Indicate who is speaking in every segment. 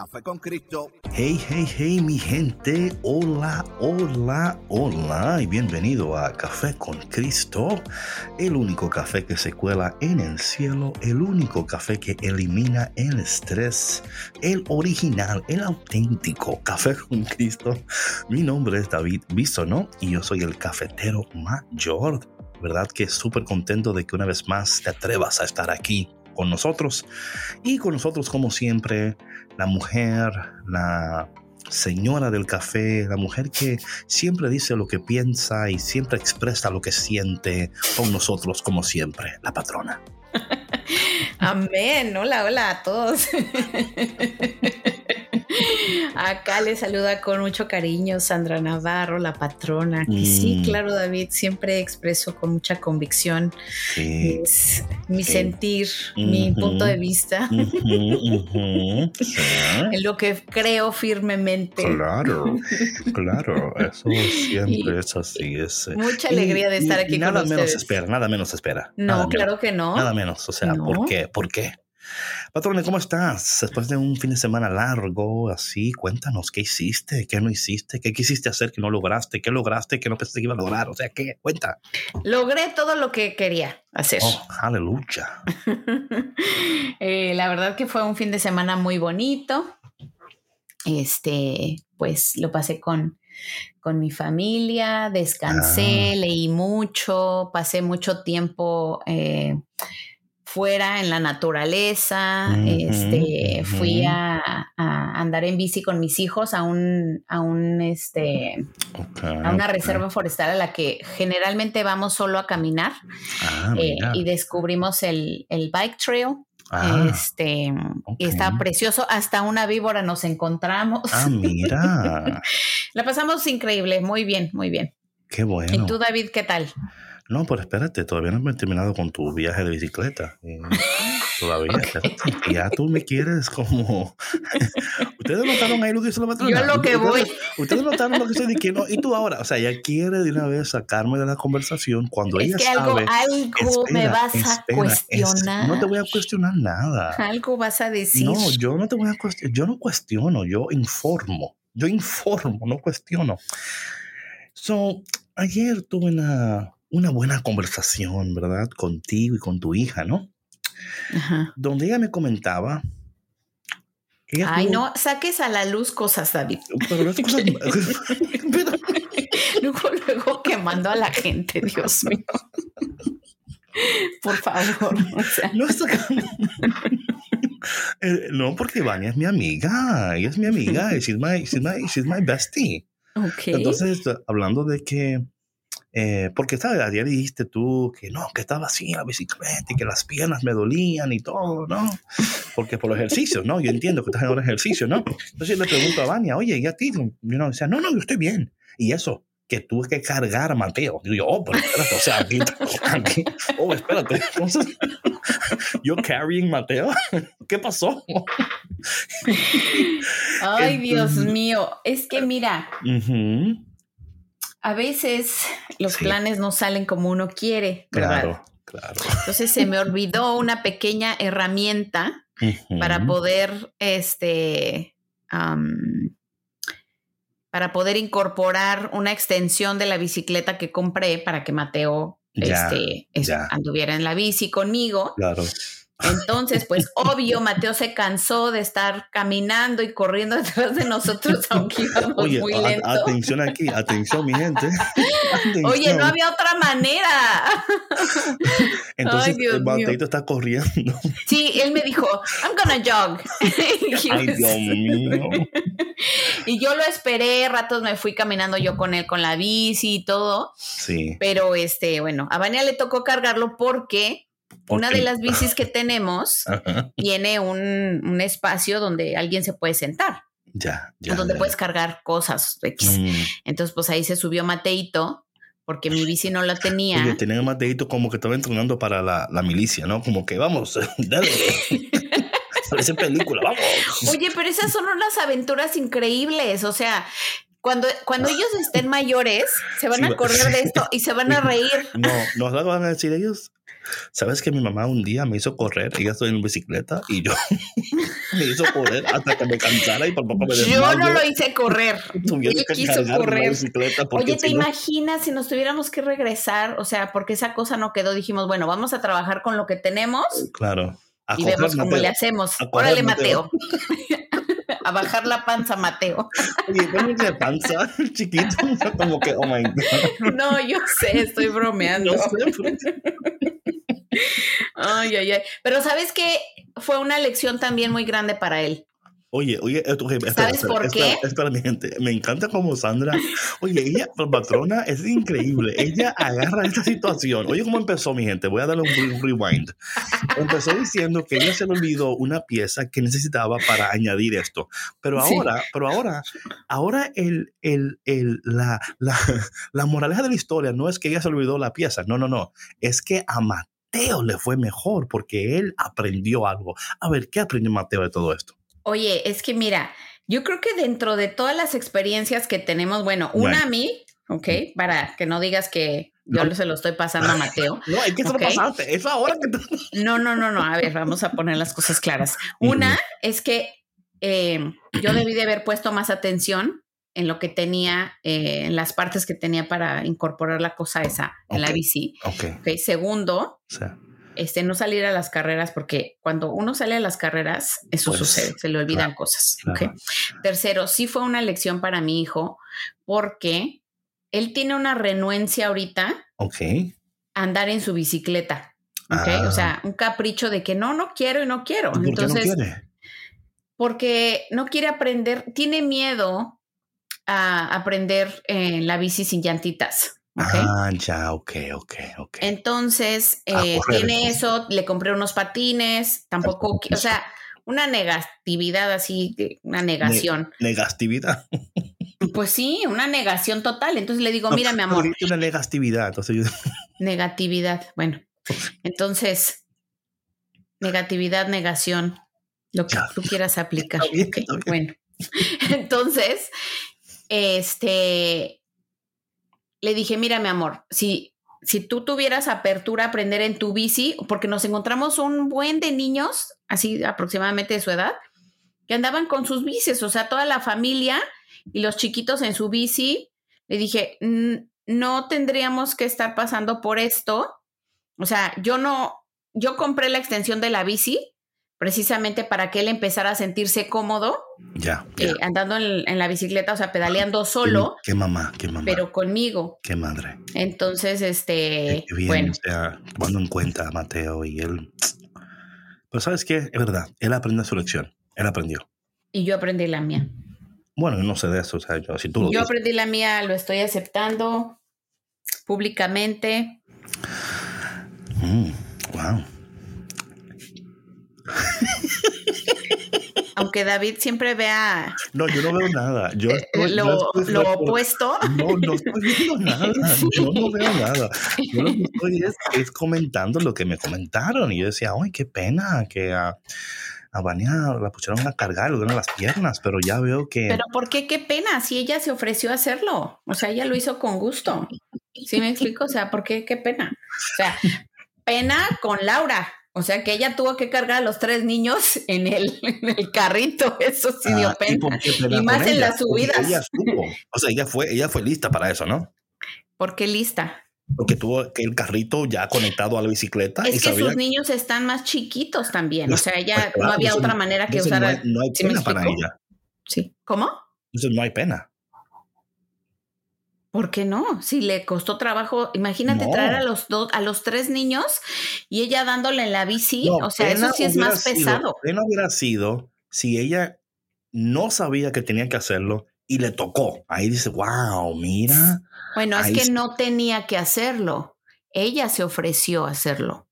Speaker 1: Café con Cristo.
Speaker 2: Hey, hey, hey, mi gente. Hola, hola, hola. Y bienvenido a Café con Cristo. El único café que se cuela en el cielo. El único café que elimina el estrés. El original, el auténtico Café con Cristo. Mi nombre es David Bisono y yo soy el cafetero mayor. ¿Verdad que súper contento de que una vez más te atrevas a estar aquí con nosotros. Y con nosotros, como siempre, la mujer, la señora del café, la mujer que siempre dice lo que piensa y siempre expresa lo que siente con nosotros, como siempre, la patrona.
Speaker 3: Amén. Hola, hola a todos. Acá le saluda con mucho cariño Sandra Navarro, la patrona. sí, mm. claro, David, siempre expreso con mucha convicción mi sentir, mi punto de vista, en lo que creo firmemente.
Speaker 2: Claro, claro, eso siempre es así. Es,
Speaker 3: eh, mucha alegría de estar aquí
Speaker 2: nada menos espera, nada menos espera.
Speaker 3: No, claro que no.
Speaker 2: Nada menos, o sea, ¿por qué? ¿Por qué? Patrone, ¿cómo estás? Después de un fin de semana largo, así, cuéntanos, ¿qué hiciste? ¿Qué no hiciste? ¿Qué quisiste hacer que no lograste? ¿Qué lograste que no pensaste que iba a lograr? O sea, ¿qué? Cuenta.
Speaker 3: Logré todo lo que quería hacer.
Speaker 2: Oh, aleluya.
Speaker 3: Eh, la verdad que fue un fin de semana muy bonito. Este, pues lo pasé con, con mi familia, descansé, ah. leí mucho, pasé mucho tiempo eh, fuera en la naturaleza, este, fui a, andar en bici con mis hijos a un, a un, este, a una reserva forestal a la que generalmente vamos solo a caminar ah, eh, y descubrimos el, el bike trail. Ah, este, y está precioso. Hasta una víbora nos encontramos.
Speaker 2: Ah, mira.
Speaker 3: la pasamos increíble, muy bien, muy bien.
Speaker 2: Qué bueno.
Speaker 3: ¿Y tú, David, qué tal?
Speaker 2: No, pero espérate, todavía no he terminado con tu viaje de bicicleta. Eh, todavía. Ya tú me quieres como. Ustedes notaron ahí lo que hizo la patrona.
Speaker 3: Yo lo que voy.
Speaker 2: Ustedes notaron lo que estoy diciendo. Y tú ahora, o sea, ella quiere de una vez sacarme de la conversación cuando ella
Speaker 3: que
Speaker 2: sabe.
Speaker 3: Algo, algo me vas a cuestionar.
Speaker 2: no te voy a cuestionar nada.
Speaker 3: Algo vas a decir.
Speaker 2: No, yo no te voy a cuestionar. Yo no cuestiono, yo informo. Yo informo, no cuestiono. So, ayer tuve una una buena conversación, ¿verdad? Contigo y con tu hija, ¿no? Ajá. Donde ella me comentaba.
Speaker 3: Ay, no, saques a la luz cosas, David. Pero no cosas. luego, luego quemando a la gente, Dios mío. Por favor.
Speaker 2: No, eh, no, porque Vania es mi amiga. Ella es mi amiga. she's my, she's my, she's my bestie. Okay. Entonces, hablando de que eh, porque, ¿sabes? Ayer dijiste tú que no, que estaba así la bicicleta y que las piernas me dolían y todo, ¿no? Porque por los ejercicios, ¿no? Yo entiendo que estás en un ejercicio, ¿no? Entonces le pregunto a Vania, oye, ¿y a ti? Yo no, decía, no, no, yo estoy bien. Y eso, que tuve que cargar a Mateo. Digo yo, oh, pero espérate, o sea, aquí, aquí oh, espérate. Entonces, yo carrying Mateo, ¿qué pasó?
Speaker 3: Ay, Dios mío, es que mira, a veces los planes no salen como uno quiere. Claro, claro. Entonces se me olvidó una pequeña herramienta para poder, este, para poder incorporar una extensión de la bicicleta que compré para que Mateo este, anduviera en la bici conmigo.
Speaker 2: Claro.
Speaker 3: Entonces, pues obvio, Mateo se cansó de estar caminando y corriendo detrás de nosotros, aunque íbamos muy lento.
Speaker 2: atención aquí, atención, mi gente.
Speaker 3: Oye, no había otra manera.
Speaker 2: Entonces, el Mateito está corriendo.
Speaker 3: Sí, él me dijo, I'm gonna jog.
Speaker 2: Ay, Dios mío.
Speaker 3: y yo lo esperé, ratos me fui caminando yo con él con la bici y todo.
Speaker 2: Sí.
Speaker 3: Pero este, bueno, a Vania le tocó cargarlo porque una de las bicis que tenemos tiene un, espacio donde alguien se puede sentar.
Speaker 2: Ya, ya.
Speaker 3: Donde puedes cargar cosas. Mm. Entonces, pues ahí se subió Mateito, porque mi bici no la tenía.
Speaker 2: Oye, tenía Mateito como que estaba entrenando para la, milicia, ¿no? Como que vamos, dale. Parece película, vamos.
Speaker 3: Oye, pero esas son unas aventuras increíbles. O sea, cuando, cuando ellos estén mayores, se van a acordar de esto y se van a reír.
Speaker 2: No, nos van a decir ellos. ¿Sabes que mi mamá un día me hizo correr? Ella estoy en bicicleta y yo me hizo correr hasta que me cansara y por poco me
Speaker 3: Yo no lo hice correr. Él quiso correr. Oye, ¿te imaginas si nos tuviéramos que regresar? O sea, porque esa cosa no quedó. Dijimos, bueno, vamos a trabajar con lo que tenemos.
Speaker 2: Claro.
Speaker 3: y vemos cómo le hacemos. Órale, Mateo. A bajar la panza, Mateo.
Speaker 2: Oye, ¿cómo de panza? Chiquito, como que, oh my God.
Speaker 3: No, yo sé, estoy bromeando. No sé, Ay, ay, ay. Pero sabes que fue una lección también muy grande para él.
Speaker 2: Oye, oye,
Speaker 3: espera, ¿sabes por qué?
Speaker 2: Espera, mi gente, me encanta como Sandra, oye, ella, la patrona, es increíble, ella agarra esta situación. Oye, ¿cómo empezó, mi gente? Voy a darle un rewind. Empezó diciendo que ella se le olvidó una pieza que necesitaba para añadir esto. Pero ahora, pero ahora, ahora el, el, el, la, la, la moraleja de la historia no es que ella se olvidó la pieza, no, no, no, es que a Mateo le fue mejor porque él aprendió algo. A ver, ¿qué aprendió Mateo de todo esto?
Speaker 3: Oye, es que mira, yo creo que dentro de todas las experiencias que tenemos, bueno, una a mí, ¿ok? Para que no digas que yo se lo estoy pasando a Mateo.
Speaker 2: No, hay que se lo pasaste, es ahora
Speaker 3: que No, no, no, no, a ver, vamos a poner las cosas claras. Una es que em, yo debí de haber puesto más atención en lo que tenía, eh, en las partes que tenía para incorporar la cosa esa en la bici.
Speaker 2: Ok.
Speaker 3: Segundo, este, no salir a las carreras, porque cuando uno sale a las carreras, eso pues, sucede, se le olvidan cosas. Tercero, sí fue una lección para mi hijo, porque él tiene una renuencia ahorita a andar en su bicicleta. O sea, ah. un capricho de que no, no quiero y no quiero. Entonces, porque no quiere aprender, tiene miedo a aprender en la bici sin llantitas.
Speaker 2: Ah, ya, ok, ok, ok.
Speaker 3: Entonces, eh, tiene eso, le compré unos patines, tampoco, o sea, una negatividad así, una negación.
Speaker 2: negatividad.
Speaker 3: Pues sí, una negación total. Entonces le digo, mira, mi amor.
Speaker 2: Una negatividad, entonces
Speaker 3: Negatividad, bueno. Entonces, negatividad, negación, lo que tú quieras aplicar. Bueno, entonces, este, le dije, mira, mi amor, si, si tú tuvieras apertura a aprender en tu bici, porque nos encontramos un buen de niños, así aproximadamente de su edad, que andaban con sus bicis, o sea, toda la familia y los chiquitos en su bici, le dije, no tendríamos que estar pasando por esto. O sea, yo no, yo compré la extensión de la bici precisamente para que él empezara a sentirse cómodo.
Speaker 2: Ya.
Speaker 3: Eh, andando en, la bicicleta, o sea, pedaleando solo.
Speaker 2: Qué, mamá, qué mamá.
Speaker 3: Pero conmigo.
Speaker 2: Qué madre.
Speaker 3: Entonces, este. bueno.
Speaker 2: O sea, tomando en cuenta a Mateo y él. Pero sabes qué, es verdad, él aprendió su lección. Él aprendió.
Speaker 3: Y yo aprendí la mía.
Speaker 2: Bueno, no sé de eso, o sea, yo, si tú
Speaker 3: Yo aprendí la mía, lo estoy aceptando públicamente.
Speaker 2: Mm, wow.
Speaker 3: Aunque David siempre vea.
Speaker 2: No, yo no veo nada. Yo
Speaker 3: eh, lo, opuesto.
Speaker 2: No, no estoy viendo nada. Yo no veo nada. Yo lo que estoy es, comentando lo que me comentaron. Y yo decía, ay, qué pena que a, a Vania la pusieron a cargar, le dieron las piernas, pero ya veo que.
Speaker 3: Pero ¿por qué qué pena? Si ella se ofreció a hacerlo. O sea, ella lo hizo con gusto. ¿Sí me explico? O sea, ¿por qué qué pena? O sea, pena con Laura o sea que ella tuvo que cargar a los tres niños en el, carrito, eso sí dio ah, pena. Y, más en las subidas.
Speaker 2: o sea, ella fue, ella fue lista para eso, ¿no?
Speaker 3: ¿Por qué lista?
Speaker 2: Porque tuvo el carrito ya conectado a la bicicleta.
Speaker 3: Es que sus niños están más chiquitos también. o sea, ya
Speaker 2: pues
Speaker 3: no había otra manera que usar.
Speaker 2: No hay, pena para ella.
Speaker 3: Sí. ¿Cómo?
Speaker 2: Entonces no hay pena.
Speaker 3: ¿Por qué no? Si le costó trabajo, imagínate traer a los dos, a los tres niños y ella dándole en la bici, o sea, eso sí es más pesado.
Speaker 2: Pena hubiera sido si ella no sabía que tenía que hacerlo y le tocó. Ahí dice, wow, mira.
Speaker 3: Bueno, es que no tenía que hacerlo. Ella se ofreció a hacerlo.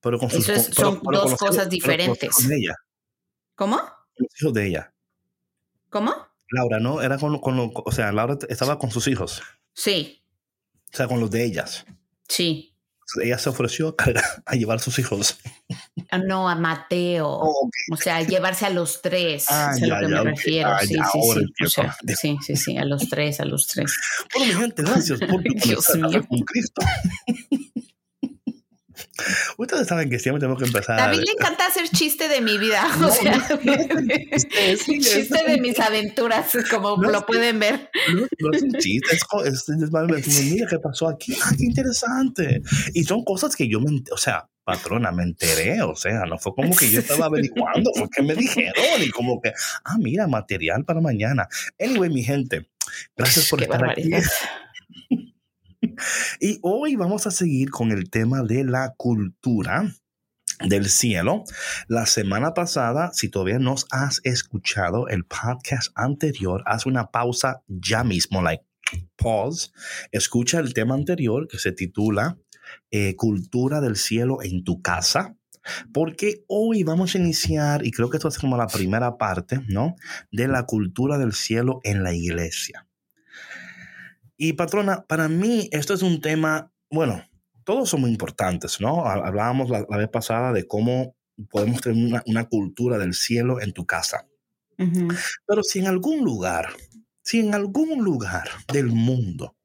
Speaker 2: Pero con
Speaker 3: sus, Eso son dos cosas diferentes.
Speaker 2: ella.
Speaker 3: ¿Cómo?
Speaker 2: los hijos de ella.
Speaker 3: ¿Cómo?
Speaker 2: Laura, ¿no? Era con, con o sea, Laura estaba con sus hijos.
Speaker 3: Sí.
Speaker 2: O sea, con los de ellas.
Speaker 3: Sí.
Speaker 2: Ella se ofreció a, llevar a sus hijos.
Speaker 3: Ah, no, a Mateo. Oh, o sea, a llevarse a los tres.
Speaker 2: Ah, es a lo que me refiero.
Speaker 3: sí, sí, sí. sí, sí, sí, a los tres, a los tres.
Speaker 2: Bueno, mi gente, gracias por Dios mío. con Cristo. Ustedes saben que siempre tenemos que empezar.
Speaker 3: David le encanta hacer chiste de mi vida. o sea, chiste de mis aventuras, como lo pueden ver.
Speaker 2: No, es un chiste, es, es, mira qué pasó aquí. Ah, qué interesante. Y son cosas que yo me, o sea, patrona, me enteré, o sea, no fue como que yo estaba averiguando, fue que me dijeron y como que, ah, mira, material para mañana. Anyway, mi gente, gracias por estar aquí. Y hoy vamos a seguir con el tema de la cultura del cielo. La semana pasada, si todavía no has escuchado el podcast anterior, haz una pausa ya mismo, like pause, escucha el tema anterior que se titula eh, Cultura del cielo en tu casa. Porque hoy vamos a iniciar, y creo que esto es como la primera parte, ¿no? De la cultura del cielo en la iglesia. Y patrona, para mí esto es un tema, bueno, todos son muy importantes, ¿no? Hablábamos la, vez pasada de cómo podemos tener una, cultura del cielo en tu casa. Pero si en algún lugar, si en algún lugar del mundo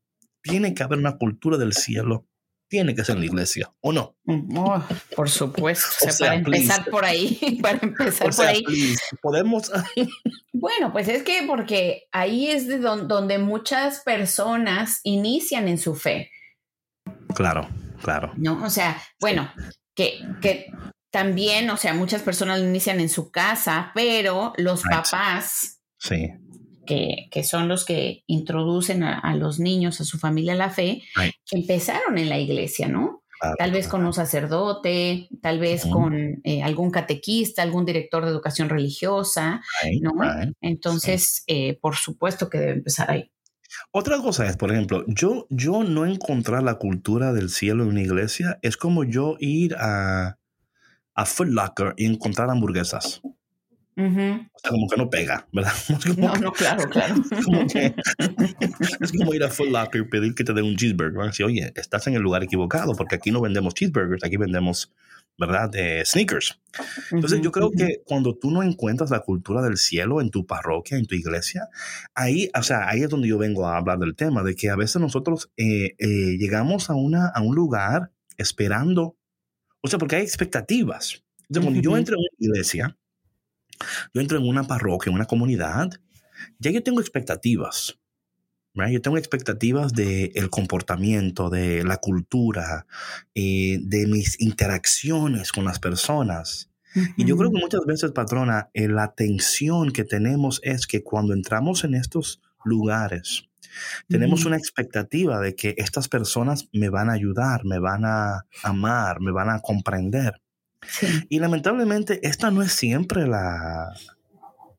Speaker 2: tiene que haber una cultura del cielo, tiene que ser en la iglesia, ¿o no?
Speaker 3: Mm, oh, por supuesto. O sea, para empezar por ahí, para empezar por ahí.
Speaker 2: Podemos.
Speaker 3: bueno, pues es que porque ahí es de donde muchas personas inician en su fe.
Speaker 2: Claro, claro.
Speaker 3: No, o sea, bueno, que, que también, o sea, muchas personas inician en su casa, pero los papás.
Speaker 2: Sí
Speaker 3: que, son los que introducen a, los niños, a su familia a la fe, empezaron en la iglesia, ¿no? tal vez con un sacerdote, tal vez con eh, algún catequista, algún director de educación religiosa, ¿no? Entonces, eh, por supuesto que debe empezar ahí.
Speaker 2: Otra cosa es, por ejemplo, yo, yo no encontrar la cultura del cielo en una iglesia es como yo ir a, a Foot Locker y encontrar hamburguesas. O sea, como que no pega, ¿verdad?
Speaker 3: no, no, claro, claro.
Speaker 2: Es como, ir a Foot Locker y pedir que te den un cheeseburger. ¿verdad? oye, estás en el lugar equivocado porque aquí no vendemos cheeseburgers, aquí vendemos, ¿verdad? De sneakers. Entonces, yo creo que cuando tú no encuentras la cultura del cielo en tu parroquia, en tu iglesia, ahí, o sea, ahí es donde yo vengo a hablar del tema, de que a veces nosotros eh, eh, llegamos a, una, a un lugar esperando, o sea, porque hay expectativas. Entonces, cuando yo entro en una iglesia, yo entro en una parroquia, en una comunidad, ya yo tengo expectativas. Yo tengo expectativas del el comportamiento, de la cultura, eh, de mis interacciones con las personas. Y yo creo que muchas veces, patrona, eh, la tensión que tenemos es que cuando entramos en estos lugares, tenemos una expectativa de que estas personas me van a ayudar, me van a amar, me van a comprender. Y lamentablemente esta no es siempre la,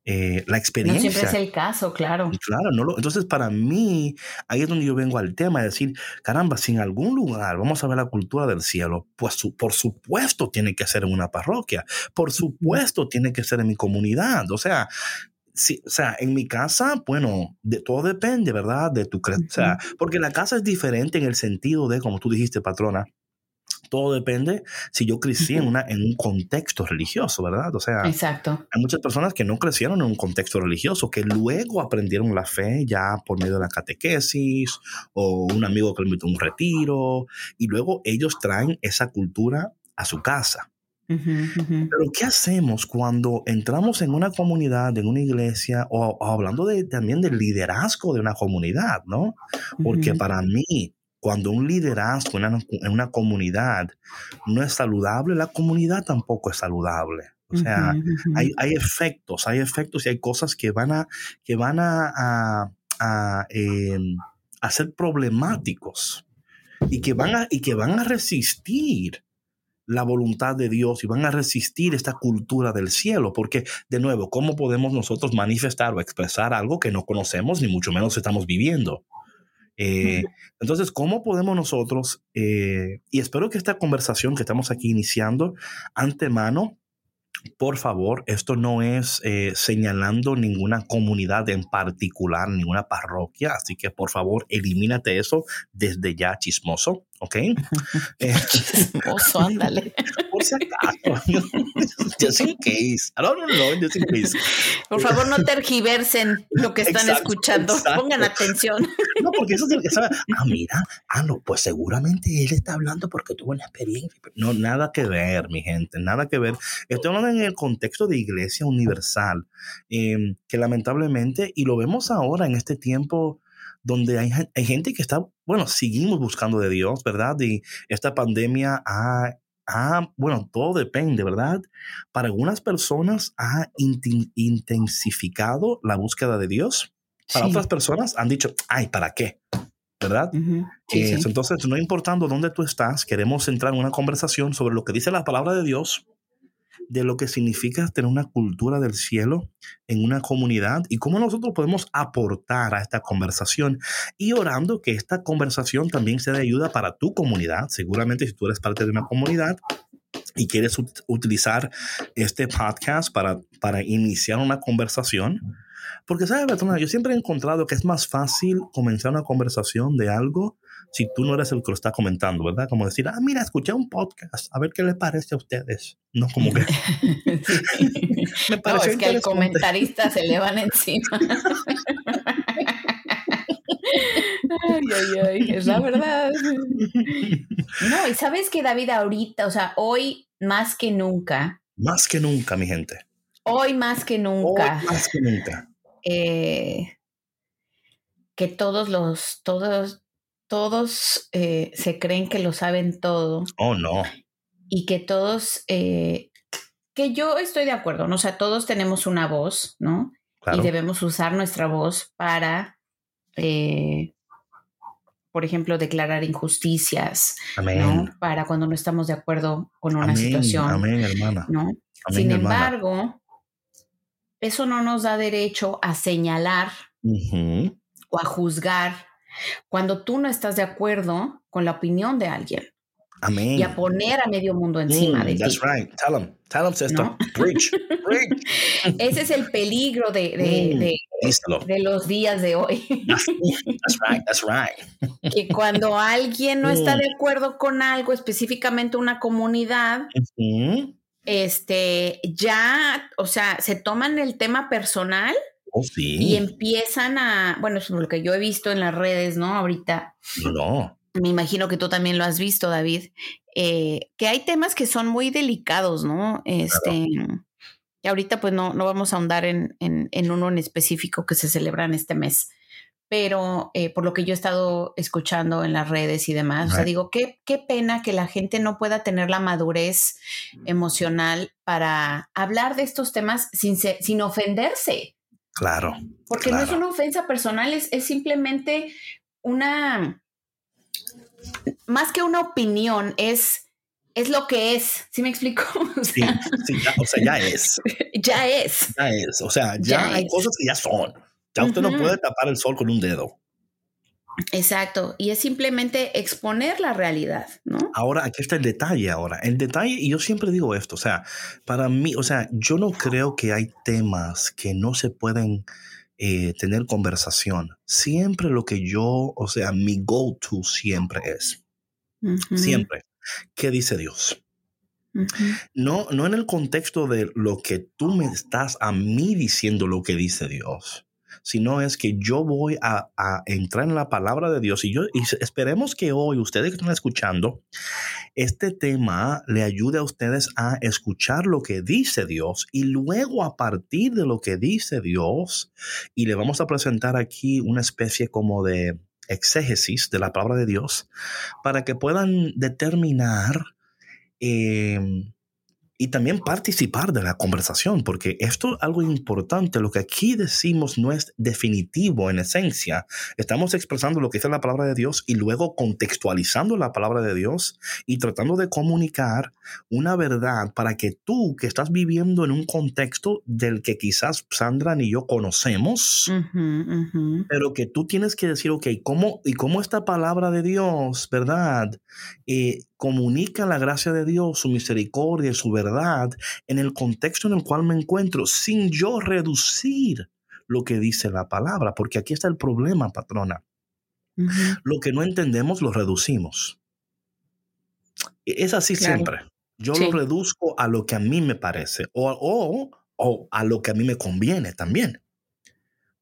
Speaker 2: eh, la experiencia.
Speaker 3: No siempre es el caso, claro.
Speaker 2: claro, no lo, entonces para mí, ahí es donde yo vengo al tema, de decir, caramba, si en algún lugar vamos a ver la cultura del cielo, pues por supuesto tiene que ser en una parroquia, por supuesto tiene que ser en mi comunidad, o sea, Sí, o sea, en mi casa, bueno, de todo depende, ¿verdad? De tu creencia. porque la casa es diferente en el sentido de, como tú dijiste, patrona, todo depende si yo crecí en, una, en un contexto religioso, ¿verdad? O sea,
Speaker 3: Exacto.
Speaker 2: hay muchas personas que no crecieron en un contexto religioso, que luego aprendieron la fe ya por medio de la catequesis o un amigo que le invitó a un retiro y luego ellos traen esa cultura a su casa. Pero ¿qué hacemos cuando entramos en una comunidad, en una iglesia, o, hablando de, también del liderazgo de una comunidad, ¿no? Porque para mí, cuando un liderazgo en una, comunidad no es saludable, la comunidad tampoco es saludable. O sea, hay, efectos, hay efectos y hay cosas que van a, que van a, em, ser problemáticos y que, van a, y que van a resistir la voluntad de Dios y van a resistir esta cultura del cielo, porque de nuevo, ¿cómo podemos nosotros manifestar o expresar algo que no conocemos ni mucho menos estamos viviendo? Eh, entonces, ¿cómo podemos nosotros, eh, y espero que esta conversación que estamos aquí iniciando antemano, por favor, esto no es eh, señalando ninguna comunidad en particular, ninguna parroquia, así que por favor, elimínate eso desde ya, chismoso. ¿Ok?
Speaker 3: Eh, Chismoso, ándale.
Speaker 2: Por si acaso. Just in case. I don't know, just in case.
Speaker 3: Por favor, no tergiversen lo que están escuchando. Pongan atención.
Speaker 2: No, porque eso es que sabe. Ah, mira. Ah, no, pues seguramente él está hablando porque tuvo una experiencia. No, nada que ver, mi gente. Nada que ver. Estoy hablando en el contexto de iglesia universal. Em, que lamentablemente, y lo vemos ahora en este tiempo donde hay, hay, gente que está, bueno, seguimos buscando de Dios, ¿verdad? Y esta pandemia ha, ha bueno, todo depende, ¿verdad? Para algunas personas ha intensificado la búsqueda de Dios. Para otras personas han dicho, ay, ¿para qué? ¿verdad? Entonces, no importando dónde tú estás, queremos entrar en una conversación sobre lo que dice la palabra de Dios de lo que significa tener una cultura del cielo en una comunidad y cómo nosotros podemos aportar a esta conversación y orando que esta conversación también sea de ayuda para tu comunidad. Seguramente si tú eres parte de una comunidad y quieres utilizar este podcast para, para iniciar una conversación, porque, ¿sabes? Yo siempre he encontrado que es más fácil comenzar una conversación de algo si tú no eres el que lo está comentando, ¿verdad? Como decir, ah, mira, escuché un podcast, a ver qué les parece a ustedes. No como que...
Speaker 3: Me no, es que al comentarista se le van encima. ay, ay, ay, es la verdad. No, y sabes que David ahorita, o sea, hoy más que nunca.
Speaker 2: Más que nunca, mi gente.
Speaker 3: Hoy más que nunca.
Speaker 2: Hoy más que nunca.
Speaker 3: Eh, que todos los, todos, todos eh, se creen que lo saben todo.
Speaker 2: Oh, no.
Speaker 3: Y que todos, eh, que yo estoy de acuerdo, ¿no? O sea, todos tenemos una voz, ¿no? Y debemos usar nuestra voz para, por ejemplo, declarar injusticias, Amén. Para cuando no estamos de acuerdo con una situación.
Speaker 2: Amén, hermana.
Speaker 3: ¿no? Sin embargo, eso no nos da derecho a señalar o a juzgar cuando tú no estás de acuerdo con la opinión de alguien.
Speaker 2: Amén.
Speaker 3: Y a poner a medio mundo encima de
Speaker 2: that's
Speaker 3: ti.
Speaker 2: That's right. Tell them. Tell them, sister. Preach. Preach.
Speaker 3: Ese es el peligro de, de, mm, de, los días de hoy.
Speaker 2: That's, right. That's right.
Speaker 3: que cuando alguien no está mm. de acuerdo con algo, específicamente una comunidad, este, ya, o sea, se toman el tema personal
Speaker 2: oh,
Speaker 3: y empiezan a, bueno, es lo que yo he visto en las redes, ¿no? Ahorita.
Speaker 2: No.
Speaker 3: Me imagino que tú también lo has visto, David, eh, que hay temas que son muy delicados, ¿no? Este, y ahorita pues no, no vamos a ahondar en, en, en uno en específico que se celebra en este mes pero eh, por lo que yo he estado escuchando en las redes y demás, o sea, digo, qué, qué pena que la gente no pueda tener la madurez emocional para hablar de estos temas sin, sin ofenderse.
Speaker 2: Claro.
Speaker 3: Porque no es una ofensa personal, es, es simplemente una, más que una opinión, es es lo que es. ¿Sí me explico?
Speaker 2: sí, sí ya, o sea, ya es.
Speaker 3: ya es.
Speaker 2: Ya es. O sea, ya, hay cosas que ya son. Ya usted no puede tapar el sol con un dedo.
Speaker 3: Exacto, y es simplemente exponer la realidad, ¿no?
Speaker 2: Ahora, aquí está el detalle ahora. El detalle, y yo siempre digo esto, o sea, para mí, o sea, yo no creo que hay temas que no se pueden eh, tener conversación. Siempre lo que yo, o sea, mi go-to siempre es, siempre, ¿qué dice Dios? no, no en el contexto de lo que tú me estás a mí diciendo lo que dice Dios, sino es que yo voy a, entrar en la palabra de Dios. Y yo y esperemos que hoy ustedes que están escuchando, este tema le ayude a ustedes a escuchar lo que dice Dios. Y luego a partir de lo que dice Dios y le vamos a presentar aquí una especie como de exégesis de la palabra de Dios para que puedan determinar eh, y también participar de la conversación, porque esto es algo importante. Lo que aquí decimos no es definitivo en esencia. Estamos expresando lo que dice la palabra de Dios y luego contextualizando la palabra de Dios y tratando de comunicar una verdad para que tú que estás viviendo en un contexto del que quizás Sandra ni yo conocemos, pero que tú tienes que decir, ok, ¿cómo, y cómo esta palabra de Dios, verdad? Eh, comunica la gracia de Dios, su misericordia y su verdad en el contexto en el cual me encuentro, sin yo reducir lo que dice la palabra, porque aquí está el problema, patrona. Lo que no entendemos lo reducimos. E, es así siempre. Yo lo reduzco a lo que a mí me parece o, o a lo que a mí me conviene también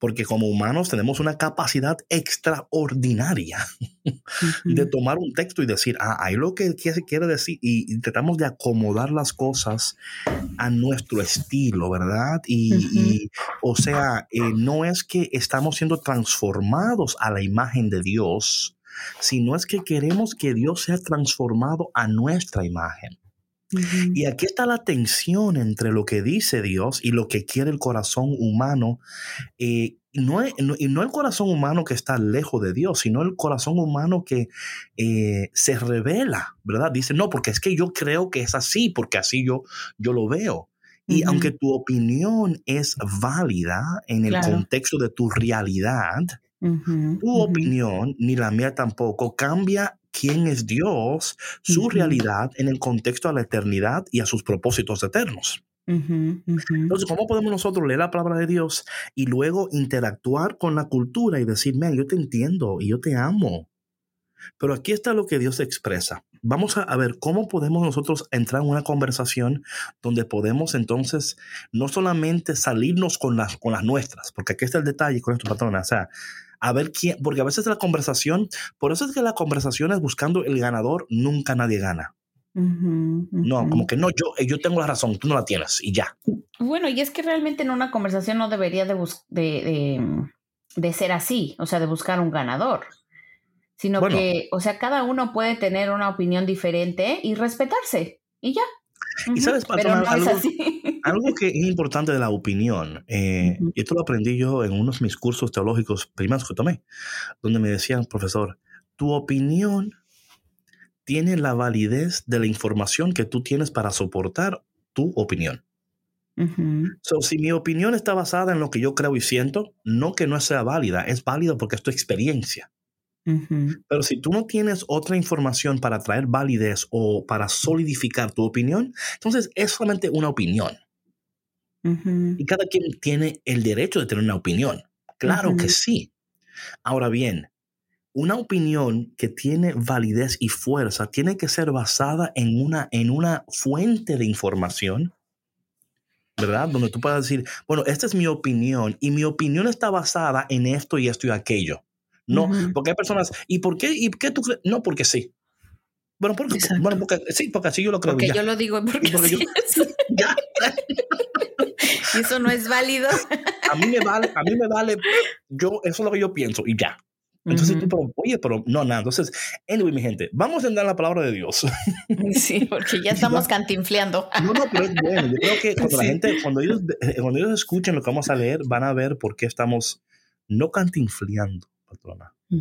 Speaker 2: porque como humanos tenemos una capacidad extraordinaria de tomar un texto y decir, ah, ahí lo que se quiere decir, y, tratamos de acomodar las cosas a nuestro estilo, ¿verdad? Y, o sea, eh, no es que estamos siendo transformados a la imagen de Dios, sino es que queremos que Dios sea transformado a nuestra imagen. Y aquí está la tensión entre lo que dice Dios y lo que quiere el corazón humano. Eh, no y no el corazón humano que está lejos de Dios, sino el corazón humano que eh, se revela, ¿verdad? Dice, no, porque es que yo creo que es así, porque así yo, yo lo veo. Y aunque tu opinión es válida en el contexto de tu realidad, tu opinión, ni la mía tampoco, cambia quién es Dios, su realidad en el contexto a la eternidad y a sus propósitos eternos. Entonces, ¿cómo podemos nosotros leer la palabra de Dios y luego interactuar con la cultura y decir, yo te entiendo y yo te amo? Pero aquí está lo que Dios expresa. Vamos a, ver cómo podemos nosotros entrar en una conversación donde podemos entonces no solamente salirnos con las, con las nuestras, porque aquí está el detalle con esto, patrona. O sea, a ver quién, porque a veces la conversación, por eso es que la conversación es buscando el ganador, nunca nadie gana. No, como que no, yo, yo tengo la razón, tú no la tienes y ya.
Speaker 3: Bueno, y es que realmente en una conversación no debería de, de, de, ser así, o sea, de buscar un ganador, sino que, o sea, cada uno puede tener una opinión diferente y respetarse y ya.
Speaker 2: Y sabes, algo, que es importante de la opinión, eh, y esto lo aprendí yo en unos de mis cursos teológicos primeros que tomé, donde me decían, profesor, tu opinión tiene la validez de la información que tú tienes para soportar tu opinión. si mi opinión está basada en lo que yo creo y siento, no que no sea válida, es válida porque es tu experiencia. Pero si tú no tienes otra información para traer validez o para solidificar tu opinión, entonces es solamente una opinión. Y cada quien tiene el derecho de tener una opinión. Claro que sí. Ahora bien, una opinión que tiene validez y fuerza tiene que ser basada en una, en una fuente de información, ¿verdad? Donde tú puedas decir, bueno, esta es mi opinión y mi opinión está basada en esto y esto y aquello. No, porque hay personas, ¿y por qué? ¿Y qué tú crees? No, porque sí. Bueno, porque, bueno, porque sí, porque así yo lo creo.
Speaker 3: Porque yo lo digo porque, sí, ya. y eso no es válido.
Speaker 2: a mí me vale, a mí me vale, yo, eso es lo que yo pienso y ya. Entonces tú, pero, oye, pero no, nada. Entonces, anyway, mi gente, vamos a entender la palabra de Dios.
Speaker 3: Sí, porque ya estamos cantinfleando.
Speaker 2: No, no, pero es bueno. Yo creo que cuando la gente, cuando ellos, eh, cuando ellos escuchen lo que vamos a leer, van a ver por qué estamos no cantinfleando,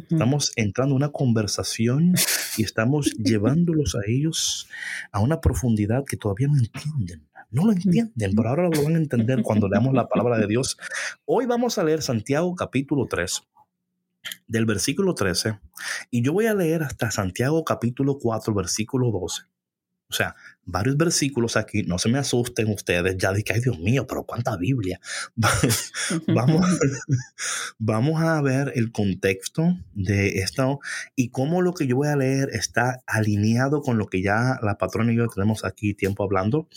Speaker 2: Estamos entrando en una conversación y estamos llevándolos a ellos a una profundidad que todavía no entienden. No lo entienden, pero ahora lo van a entender cuando leamos la palabra de Dios. Hoy vamos a leer Santiago capítulo 3 del versículo 13 y yo voy a leer hasta Santiago capítulo 4, versículo 12. O sea, varios versículos aquí, no se me asusten ustedes, ya de que, ay Dios mío, pero cuánta Biblia. vamos, vamos a ver el contexto de esto y cómo lo que yo voy a leer está alineado con lo que ya la patrona y yo tenemos aquí tiempo hablando.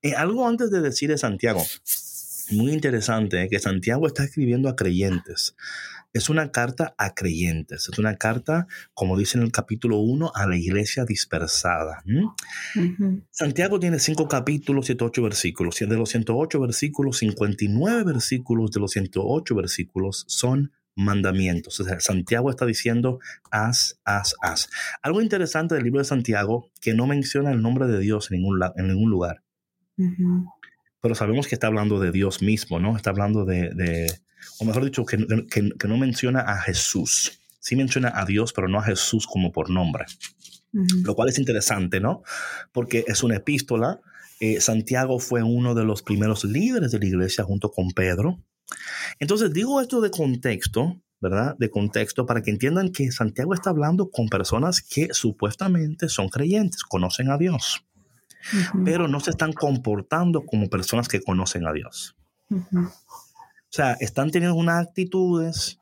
Speaker 2: Eh, algo antes de decir de Santiago, muy interesante, que Santiago está escribiendo a creyentes es una carta a creyentes, es una carta, como dice en el capítulo 1, a la iglesia dispersada. Santiago tiene cinco capítulos, 108 versículos, y de los 108 versículos, 59 versículos de los 108 versículos son mandamientos. O sea, Santiago está diciendo, haz, haz, haz. Algo interesante del libro de Santiago, que no menciona el nombre de Dios en ningún, en ningún lugar. Pero sabemos que está hablando de Dios mismo, ¿no? Está hablando de, o mejor dicho, que, que, no menciona a Jesús. Sí menciona a Dios, pero no a Jesús como por nombre. Lo cual es interesante, ¿no? Porque es una epístola. Eh, Santiago fue uno de los primeros líderes de la iglesia junto con Pedro. Entonces digo esto de contexto, ¿verdad? De contexto para que entiendan que Santiago está hablando con personas que supuestamente son creyentes, conocen a Dios, pero no se están comportando como personas que conocen a Dios. O sea, están teniendo unas actitudes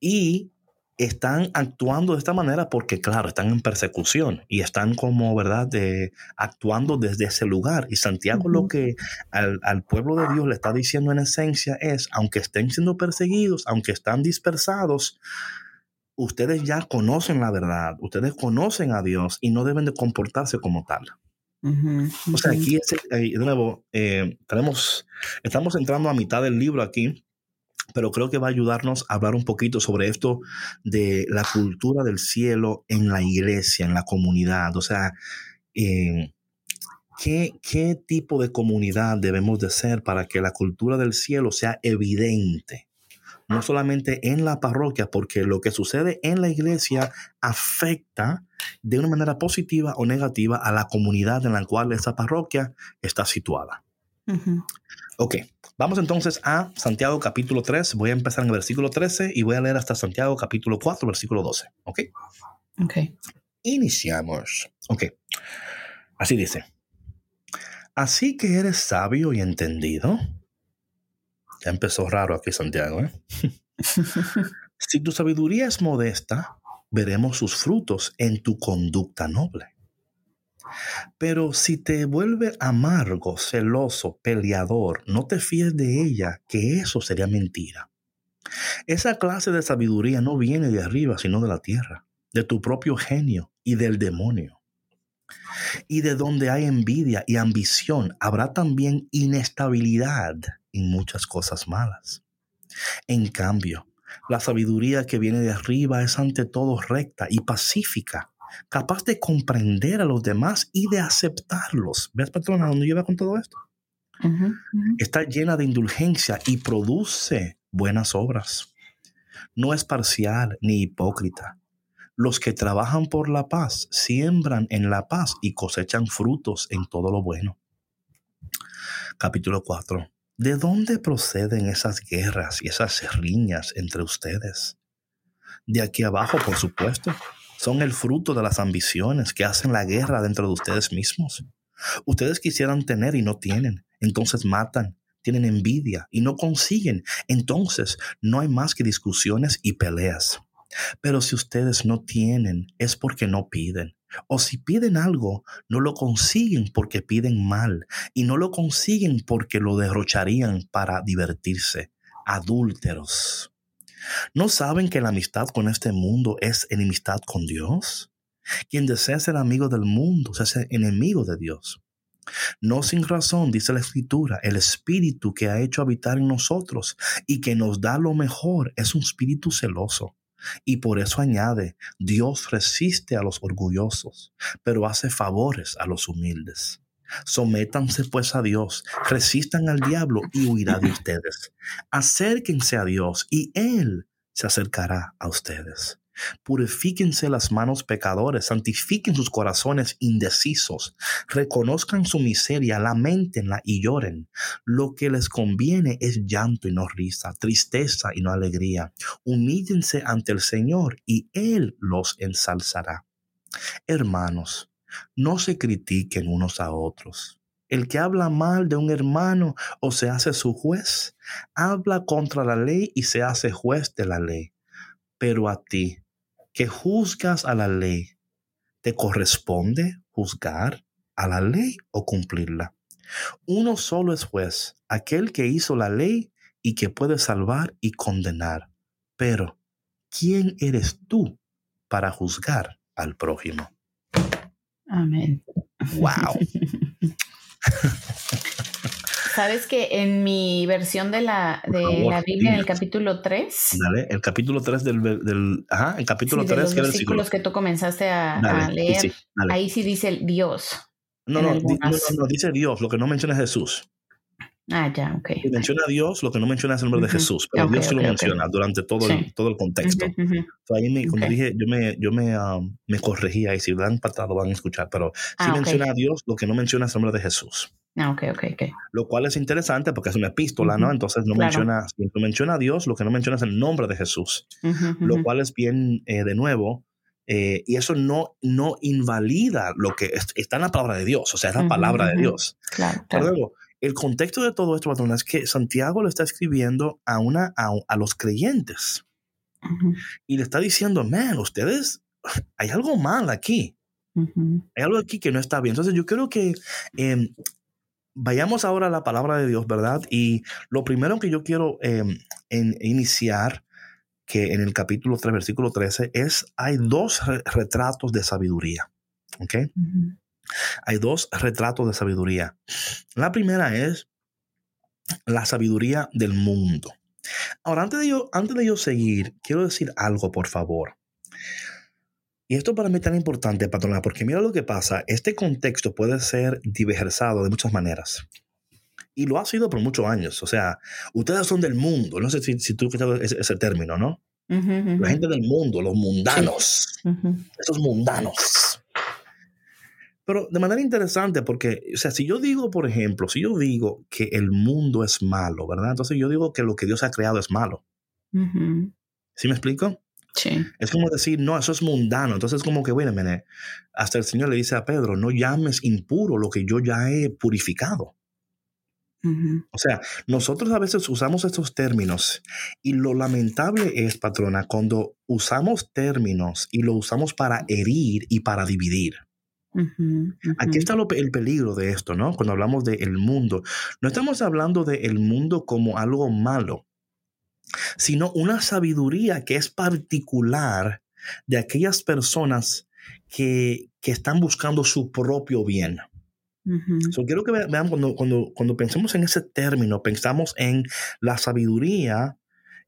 Speaker 2: y están actuando de esta manera porque, claro, están en persecución y están como, ¿verdad?, de, actuando desde ese lugar. Y Santiago lo que al, al, pueblo de Dios le está diciendo en esencia es, aunque estén siendo perseguidos, aunque están dispersados, ustedes ya conocen la verdad, ustedes conocen a Dios y no deben de comportarse como tal. O sea, aquí, eh, de nuevo, eh, tenemos, estamos entrando a mitad del libro aquí pero creo que va a ayudarnos a hablar un poquito sobre esto de la cultura del cielo en la iglesia, en la comunidad. O sea, eh, ¿qué, ¿qué tipo de comunidad debemos de ser para que la cultura del cielo sea evidente? No solamente en la parroquia, porque lo que sucede en la iglesia afecta de una manera positiva o negativa a la comunidad en la cual esa parroquia está situada. Ok, vamos entonces a Santiago capítulo 3. Voy a empezar en el versículo 13 y voy a leer hasta Santiago capítulo 4, versículo 12. Ok.
Speaker 3: Ok.
Speaker 2: Iniciamos. Ok. Así dice. Así que eres sabio y entendido. Ya empezó raro aquí Santiago, ¿eh? si tu sabiduría es modesta, veremos sus frutos en tu conducta noble. Pero si te vuelve amargo, celoso, peleador, no te fíes de ella, que eso sería mentira. Esa clase de sabiduría no viene de arriba, sino de la tierra, de tu propio genio y del demonio. Y de donde hay envidia y ambición, habrá también inestabilidad y muchas cosas malas. En cambio, la sabiduría que viene de arriba es ante todo recta y pacífica capaz de comprender a los demás y de aceptarlos. ¿Ves, patrona, dónde lleva con todo esto? Está llena de indulgencia y produce buenas obras. No es parcial ni hipócrita. Los que trabajan por la paz siembran en la paz y cosechan frutos en todo lo bueno. Capítulo 4. ¿De dónde proceden esas guerras y esas riñas entre ustedes? De aquí abajo, por supuesto son el fruto de las ambiciones que hacen la guerra dentro de ustedes mismos. Ustedes quisieran tener y no tienen, entonces matan, tienen envidia y no consiguen, entonces no hay más que discusiones y peleas. Pero si ustedes no tienen, es porque no piden. O si piden algo, no lo consiguen porque piden mal y no lo consiguen porque lo derrocharían para divertirse. Adúlteros. ¿No saben que la amistad con este mundo es enemistad con Dios? Quien desea ser amigo del mundo se hace enemigo de Dios. No sin razón, dice la Escritura, el Espíritu que ha hecho habitar en nosotros y que nos da lo mejor es un espíritu celoso. Y por eso añade, Dios resiste a los orgullosos, pero hace favores a los humildes. Sométanse pues a Dios, resistan al diablo y huirá de ustedes. Acérquense a Dios y Él se acercará a ustedes. Purifíquense las manos pecadores, santifiquen sus corazones indecisos, reconozcan su miseria, lamentenla y lloren. Lo que les conviene es llanto y no risa, tristeza y no alegría. Humíllense ante el Señor y Él los ensalzará. Hermanos, no se critiquen unos a otros. El que habla mal de un hermano o se hace su juez, habla contra la ley y se hace juez de la ley. Pero a ti, que juzgas a la ley, ¿te corresponde juzgar a la ley o cumplirla? Uno solo es juez, aquel que hizo la ley y que puede salvar y condenar. Pero, ¿quién eres tú para juzgar al prójimo?
Speaker 3: Amén.
Speaker 2: Wow.
Speaker 3: Sabes que en mi versión de la, de la Biblia, en el capítulo 3.
Speaker 2: Dale, el capítulo 3 del, del ajá, el capítulo 3
Speaker 3: de los versículos que tú comenzaste a, leer, ahí sí dice Dios.
Speaker 2: No, no, no, dice Dios, lo que no menciona es Jesús.
Speaker 3: Ah, ya, ok.
Speaker 2: menciona a Dios, lo que no menciona es el nombre de Jesús, pero Dios sí lo menciona durante todo, el, todo el contexto. ahí me, cuando dije, yo me, yo me, um, me corregía y si dan patada lo van a escuchar, pero sí ah, menciona a Dios, lo que no menciona es el nombre de Jesús.
Speaker 3: Ah, ok, ok, ok.
Speaker 2: Lo cual es interesante porque es una epístola, ¿no? Entonces no menciona, no menciona a Dios, lo que no menciona es el nombre de Jesús, lo cual es bien, eh, de nuevo, eh, y eso no, no invalida lo que está en la palabra de Dios, o sea, es la palabra de Dios.
Speaker 3: Claro,
Speaker 2: Luego, el contexto de todo esto, patrón, es que Santiago lo está escribiendo a, una, a, los creyentes. Y le está diciendo, man, ustedes, hay algo mal aquí. Hay algo aquí que no está bien. Entonces yo creo que em, vayamos ahora a la palabra de Dios, ¿verdad? Y lo primero que yo quiero em, iniciar que en el capítulo 3, versículo 13, es, hay dos retratos de sabiduría. ¿Ok? Hay dos retratos de sabiduría. La primera es la sabiduría del mundo. Ahora, antes de yo, antes de yo seguir, quiero decir algo, por favor. Y esto para mí es tan importante, patrona, porque mira lo que pasa. Este contexto puede ser diversado de muchas maneras. Y lo ha sido por muchos años. O sea, ustedes son del mundo. No sé si, si tú ese, ese término, ¿no? La gente del mundo, los mundanos. Esos mundanos. Pero de manera interesante, porque, o sea, si yo digo, por ejemplo, si yo digo que el mundo es malo, ¿verdad? Entonces yo digo que lo que Dios ha creado es malo. ¿Sí me explico?
Speaker 3: Sí.
Speaker 2: Es como decir, no, eso es mundano. Entonces, como que, bueno, hasta el Señor le dice a Pedro, no llames impuro lo que yo ya he purificado. O sea, nosotros a veces usamos estos términos y lo lamentable es, patrona, cuando usamos términos y lo usamos para herir y para dividir. Aquí está el peligro de esto, ¿no? Cuando hablamos del mundo, no estamos hablando del mundo como algo malo, sino una sabiduría que es particular de aquellas personas que, que están buscando su propio bien quiero que vean cuando, cuando, cuando pensemos en ese término, pensamos en la sabiduría.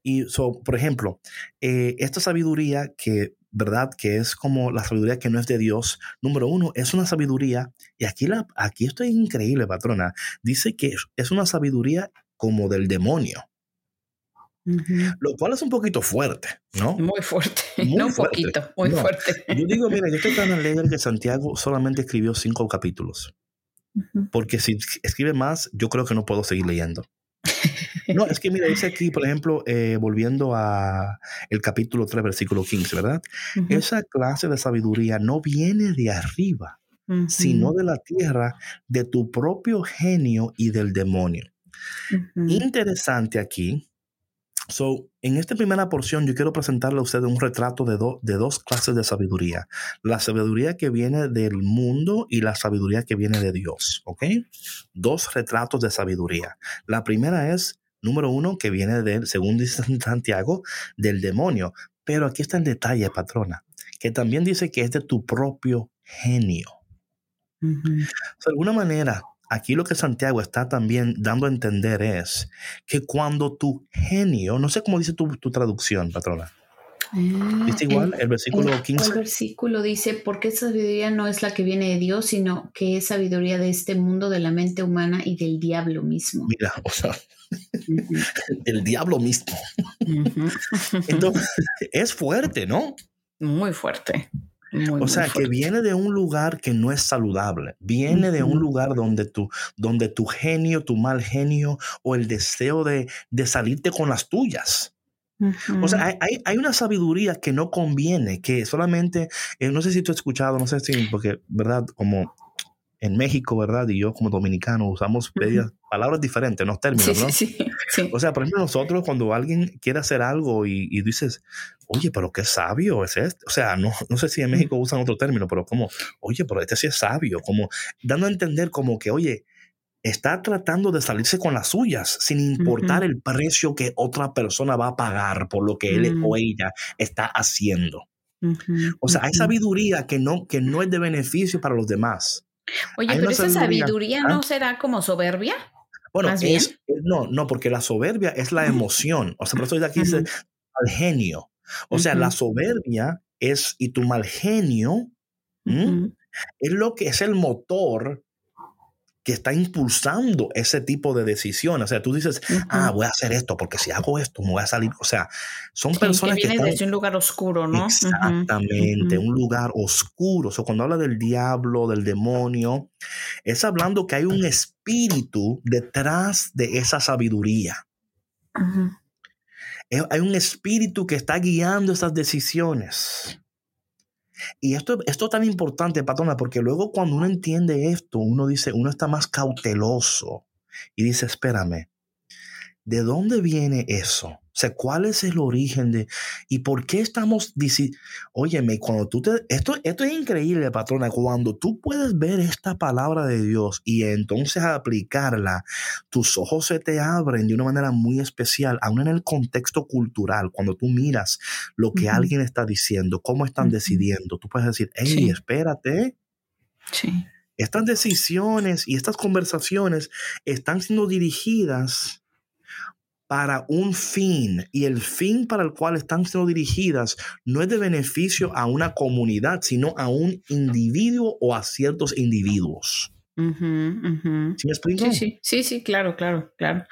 Speaker 2: Y, so, por ejemplo, eh, esta sabiduría que, ¿verdad? Que es como la sabiduría que no es de Dios. Número uno, es una sabiduría, y aquí, la, aquí esto es increíble, patrona. Dice que es una sabiduría como del demonio. Lo cual es un poquito fuerte, ¿no?
Speaker 3: Muy fuerte, no un poquito, muy fuerte.
Speaker 2: Yo digo, mira, yo estoy tan alegre que Santiago solamente escribió cinco capítulos. Porque si escribe más, yo creo que no puedo seguir leyendo. No, es que mira, dice aquí, por ejemplo, eh, volviendo a el capítulo 3, versículo 15, ¿verdad? Esa clase de sabiduría no viene de arriba, sino de la tierra, de tu propio genio y del demonio. Interesante aquí So, en esta primera porción yo quiero presentarle a ustedes un retrato de, de dos clases de sabiduría. La sabiduría que viene del mundo y la sabiduría que viene de Dios. ¿Ok? Dos retratos de sabiduría. La primera es, número uno, que viene del, según dice Santiago, del demonio. Pero aquí está el detalle, patrona, que también dice que es de tu propio genio. De alguna manera, aquí lo que Santiago está también dando a entender es que cuando tu genio, no sé cómo dice tu, traducción, patrona. Ah, ¿Viste igual el, versículo 15?
Speaker 3: El versículo dice, porque esa sabiduría no es la que viene de Dios, sino que es sabiduría de este mundo, de la mente humana y del diablo mismo.
Speaker 2: Mira, o sea, el diablo mismo. Entonces, es fuerte, ¿no?
Speaker 3: Muy fuerte
Speaker 2: o sea, que viene de un lugar que no es saludable, viene de un lugar donde tu, donde tu genio, tu mal genio o el deseo de, salirte con las tuyas. O sea, hay, hay, una sabiduría que no conviene, que solamente, eh, no sé si tú has escuchado, no sé si, porque, ¿verdad? Como en México, ¿verdad? Y yo como dominicano usamos palabras diferentes, no términos, ¿no?
Speaker 3: Sí, sí,
Speaker 2: O sea, por ejemplo, nosotros cuando alguien quiere hacer algo y, dices, oye, pero qué sabio es este. O sea, no, no sé si en México usan otro término, pero como, oye, pero este sí es sabio, como dando a entender como que, oye, está tratando de salirse con las suyas sin importar el precio que otra persona va a pagar por lo que él o ella está haciendo. O sea, hay sabiduría que no, que no es de beneficio para los demás.
Speaker 3: Oye, pero esa sabiduría, ¿no ¿ah? será como soberbia.
Speaker 2: Bueno, es, no, no, porque la soberbia es la emoción. O sea, por eso aquí dice mal genio. O sea, la soberbia es, y tu mal genio, es lo que es el motor que está impulsando ese tipo de decisiones. O sea, tú dices, ah, voy a hacer esto, porque si hago esto, me voy a salir. O sea, son
Speaker 3: Sí, que
Speaker 2: personas que
Speaker 3: viene
Speaker 2: están
Speaker 3: desde un lugar oscuro, ¿no?
Speaker 2: Exactamente, un lugar oscuro. O sea, cuando habla del diablo, del demonio, es hablando que hay un espíritu detrás de esa sabiduría. Eh, Hay un espíritu que está guiando esas decisiones. Y esto, esto es tan importante, patrona, porque luego cuando uno entiende esto, uno dice, uno está más cauteloso y dice, espérame, ¿de dónde viene eso? O sea, ¿cuál es el origen de y por qué estamos diciendo, óyeme, cuando tú te, esto, esto es increíble, patrona, cuando tú puedes ver esta palabra de Dios y entonces aplicarla, tus ojos se te abren de una manera muy especial, aún en el contexto cultural, cuando tú miras lo que alguien está diciendo, cómo están decidiendo, tú puedes decir, hey,
Speaker 3: Sí.
Speaker 2: espérate,
Speaker 3: Sí.
Speaker 2: estas decisiones y estas conversaciones están siendo dirigidas para un fin y el fin para el cual están siendo dirigidas no es de beneficio a una comunidad, sino a un individuo o a ciertos individuos. ¿Sí me explico?
Speaker 3: Sí, sí, sí, sí, claro, claro, claro.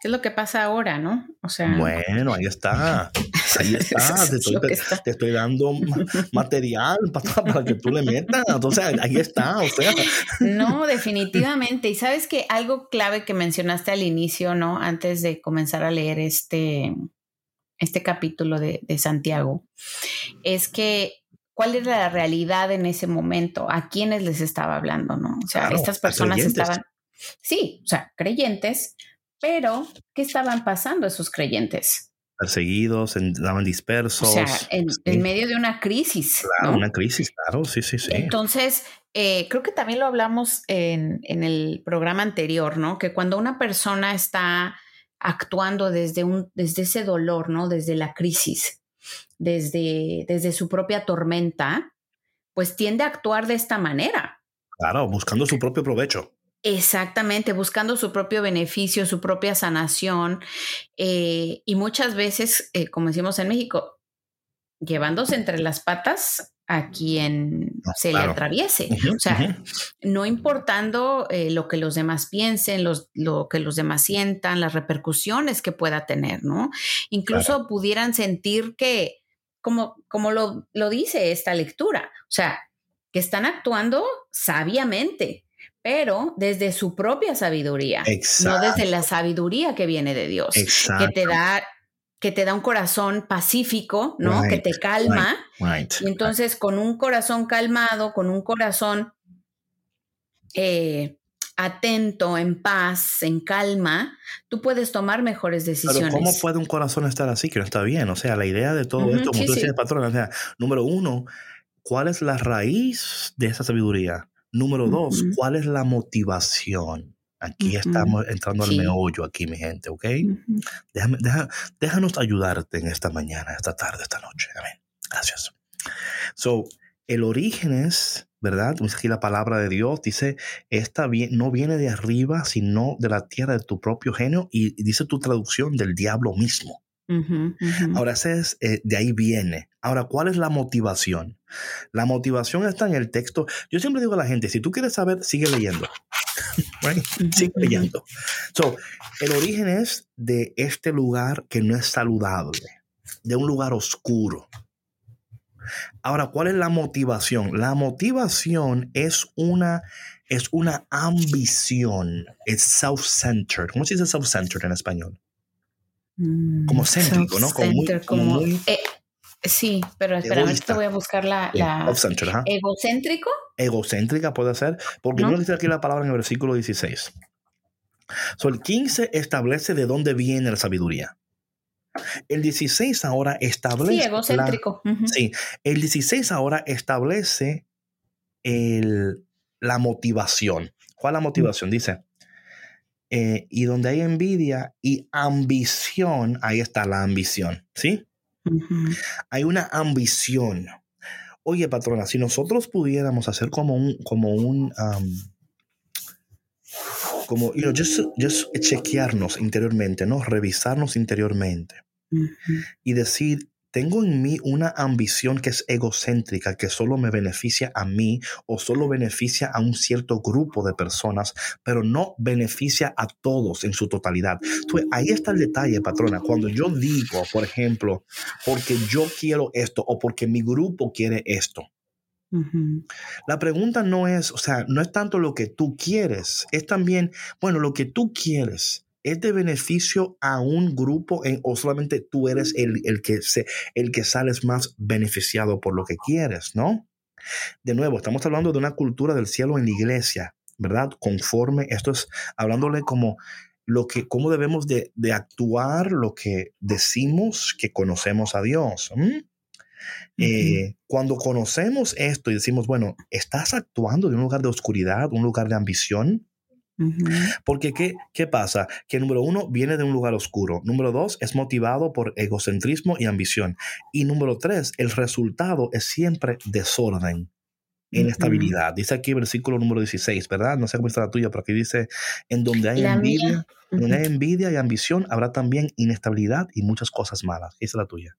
Speaker 3: ¿Qué es lo que pasa ahora, no? O sea,
Speaker 2: Bueno, ahí está. Ahí está. Te
Speaker 3: es
Speaker 2: estoy, te-
Speaker 3: está.
Speaker 2: te estoy dando ma- material para, para que tú le metas. Entonces, ahí está. O sea,
Speaker 3: No, definitivamente. Y sabes que algo clave que mencionaste al inicio, ¿no? Antes de comenzar a leer este, este capítulo de, de Santiago, es que cuál era la realidad en ese momento, a quiénes les estaba hablando, ¿no? O sea,
Speaker 2: Claro,
Speaker 3: estas personas estaban, sí, o sea, creyentes, pero ¿qué estaban pasando esos creyentes?
Speaker 2: Perseguidos, andaban dispersos.
Speaker 3: O sea, en,
Speaker 2: Sí,
Speaker 3: en medio de una crisis,
Speaker 2: claro,
Speaker 3: ¿no?
Speaker 2: una crisis, claro, sí, sí, sí.
Speaker 3: Entonces, eh, creo que también lo hablamos en, en el programa anterior, ¿no? Que cuando una persona está actuando desde, un, desde ese dolor, ¿no? Desde la crisis, desde, desde su propia tormenta, pues tiende a actuar de esta manera.
Speaker 2: Claro, buscando su propio provecho.
Speaker 3: Exactamente, buscando su propio beneficio, su propia sanación eh, y muchas veces, eh, como decimos en México, llevándose entre las patas a quien
Speaker 2: No,
Speaker 3: se
Speaker 2: claro.
Speaker 3: le atraviese. O sea, no importando eh, lo que los demás piensen, los, lo que los demás sientan, las repercusiones que pueda tener, ¿no? Incluso pudieran sentir que, como, como lo, lo dice esta lectura, o sea, que están actuando sabiamente, pero desde su propia sabiduría, no
Speaker 2: Exacto.
Speaker 3: desde la sabiduría que viene de Dios, que
Speaker 2: Exacto.
Speaker 3: te da que te da un corazón pacífico, ¿no? que te calma.
Speaker 2: Right.
Speaker 3: Y entonces con un corazón calmado, con un corazón eh, atento, en paz, en calma, tú puedes tomar mejores
Speaker 2: Pero
Speaker 3: decisiones.
Speaker 2: ¿cómo puede un corazón estar así que no está bien? O sea, la idea de todo esto, como
Speaker 3: sí,
Speaker 2: tú
Speaker 3: sí.
Speaker 2: decías, patrón, o sea, número uno, ¿cuál es la raíz de esa sabiduría? Número dos. ¿cuál es la motivación? Aquí estamos entrando al
Speaker 3: Sí.
Speaker 2: meollo aquí, mi gente, ¿ok? Déjame, deja- déjanos ayudarte en esta mañana, esta tarde, esta noche. Amén. Gracias. So, el origen es, ¿verdad? Dice aquí la palabra de Dios, dice, esta no viene de arriba, sino de la tierra de tu propio genio, y, dice tu traducción del diablo mismo. Ahora, ese es, eh, de ahí viene. Ahora, ¿cuál es la motivación? La motivación está en el texto. Yo siempre digo a la gente, si tú quieres saber, sigue leyendo. Right? Sigue leyendo. So, el origen es de este lugar que no es saludable, de un lugar oscuro. Ahora, ¿cuál es la motivación? La motivación es una, es una ambición, es self-centered. ¿Cómo se dice self-centered en español?
Speaker 3: Mm,
Speaker 2: Como céntrico, ¿no? Como muy-
Speaker 3: self-centered,
Speaker 2: como
Speaker 3: como-
Speaker 2: muy-
Speaker 3: eh, sí, pero
Speaker 2: Egoísta.
Speaker 3: te voy a buscar la, la-
Speaker 2: Self-centered, ajá.
Speaker 3: egocéntrico.
Speaker 2: egocéntrica puede ser, porque
Speaker 3: ¿No?
Speaker 2: dice aquí la palabra en el versículo 16. So, el 15 establece de dónde viene la sabiduría. El 16 ahora establece.
Speaker 3: Sí,
Speaker 2: la-
Speaker 3: egocéntrico. Ujú.
Speaker 2: sí, el 16 ahora establece el- la motivación. ¿Cuál es la motivación? Dice, eh, y donde hay envidia y ambición, ahí está la ambición, ¿sí? Hay una ambición. Oye, patrona, si nosotros pudiéramos hacer como un, como un, am, como, you know, just, just chequearnos interiormente, ¿no? Revisarnos interiormente y decir, tengo en mí una ambición que es egocéntrica, que solo me beneficia a mí o solo beneficia a un cierto grupo de personas, pero no beneficia a todos en su totalidad. Entonces, ahí está el detalle, patrona. Cuando yo digo, por ejemplo, porque yo quiero esto o porque mi grupo quiere esto, la pregunta no es, o sea, no es tanto lo que tú quieres, es también, bueno, lo que tú quieres es de beneficio a un grupo en, o solamente tú eres el, el, que se, el que sales más beneficiado por lo que quieres, ¿no? De nuevo, estamos hablando de una cultura del cielo en la iglesia, ¿verdad? Conforme, esto es hablándole como lo que, cómo debemos de, de actuar, lo que decimos que conocemos a Dios. Eh, cuando conocemos esto y decimos, bueno, estás actuando de un lugar de oscuridad, un lugar de ambición, porque ¿qué, ¿qué pasa? Que número uno viene de un lugar oscuro. Número dos es motivado por egocentrismo y ambición. Y número tres, el resultado es siempre desorden, inestabilidad. Dice aquí versículo número 16, ¿verdad? No sé cómo está la tuya, pero aquí dice, en donde hay envidia, donde hay envidia y ambición, habrá también inestabilidad y muchas cosas malas. Esa es la tuya.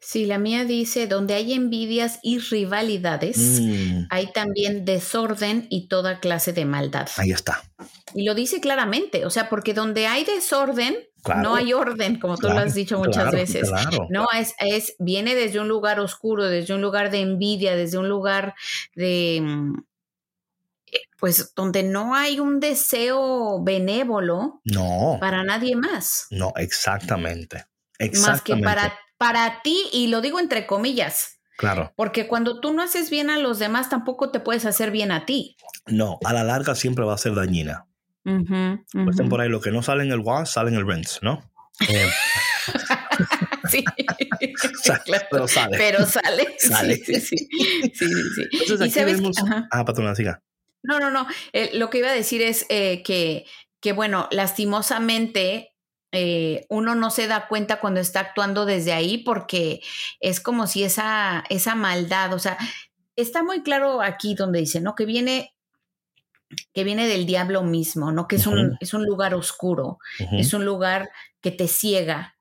Speaker 3: Sí, la mía dice, donde hay envidias y rivalidades, mm. hay también desorden y toda clase de maldad.
Speaker 2: Ahí está.
Speaker 3: Y lo dice claramente, o sea, porque donde hay desorden, no hay orden, como tú lo has dicho muchas veces. No, es, es, viene desde un lugar oscuro, desde un lugar de envidia, desde un lugar de, eh, pues, donde no hay un deseo benévolo
Speaker 2: no.
Speaker 3: para nadie más.
Speaker 2: No, exactamente. exactamente.
Speaker 3: Más que para para ti, y lo digo entre comillas.
Speaker 2: Claro.
Speaker 3: Porque cuando tú no haces bien a los demás, tampoco te puedes hacer bien a ti.
Speaker 2: No, a la larga siempre va a ser dañina. Pues por ahí, lo que no sale en el wash, sale en el rinse, ¿no? Eh.
Speaker 3: sí.
Speaker 2: Pero sale.
Speaker 3: Pero sale. Sale. Sí, sí, sí.
Speaker 2: Entonces, aquí vemos... Ah, patrona, siga.
Speaker 3: No, no, no. Eh, lo que iba a decir es eh, que, que, bueno, lastimosamente eh, uno no se da cuenta cuando está actuando desde ahí porque es como si esa, esa maldad, o sea, está muy claro aquí donde dice, ¿no? Que viene que viene del diablo mismo, ¿no? Que es, un, es un lugar oscuro, es un lugar que te ciega,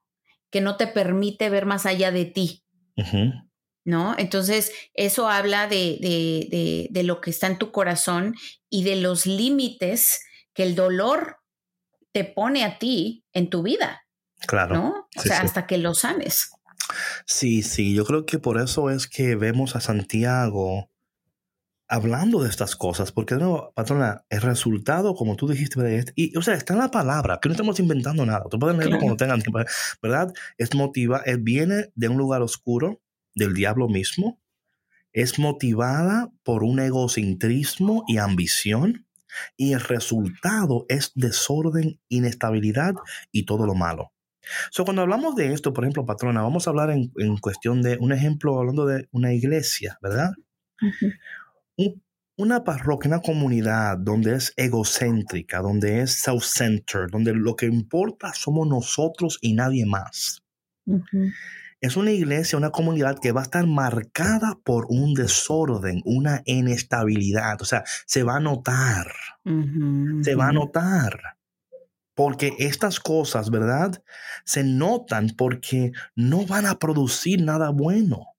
Speaker 3: que no te permite ver más allá de ti, ¿no? Entonces, eso habla de, de, de, lo que está en tu corazón y de los límites que el dolor te pone a ti en tu vida.
Speaker 2: Claro.
Speaker 3: ¿No? O sea, hasta que lo sanes.
Speaker 2: Sí, sí, yo creo que por eso es que vemos a Santiago hablando de estas cosas, porque no, patrona, el resultado, como tú dijiste, y, o sea, está en la palabra, que no estamos inventando nada, tú puedes leerlo cuando tengan tiempo, ¿verdad? Es motiva, él viene de un lugar oscuro, del diablo mismo, es motivada por un egocentrismo y ambición, y el resultado es desorden, inestabilidad y todo lo malo. So, cuando hablamos de esto, por ejemplo, patrona, vamos a hablar en, cuestión de un ejemplo, hablando de una iglesia, ¿verdad? una parroquia, una comunidad donde es egocéntrica, donde es self-centered, donde lo que importa somos nosotros y nadie más es una iglesia, una comunidad que va a estar marcada por un desorden, una inestabilidad. O sea, se va a notar. se va a notar. Porque estas cosas, ¿verdad? Se notan porque no van a producir nada bueno.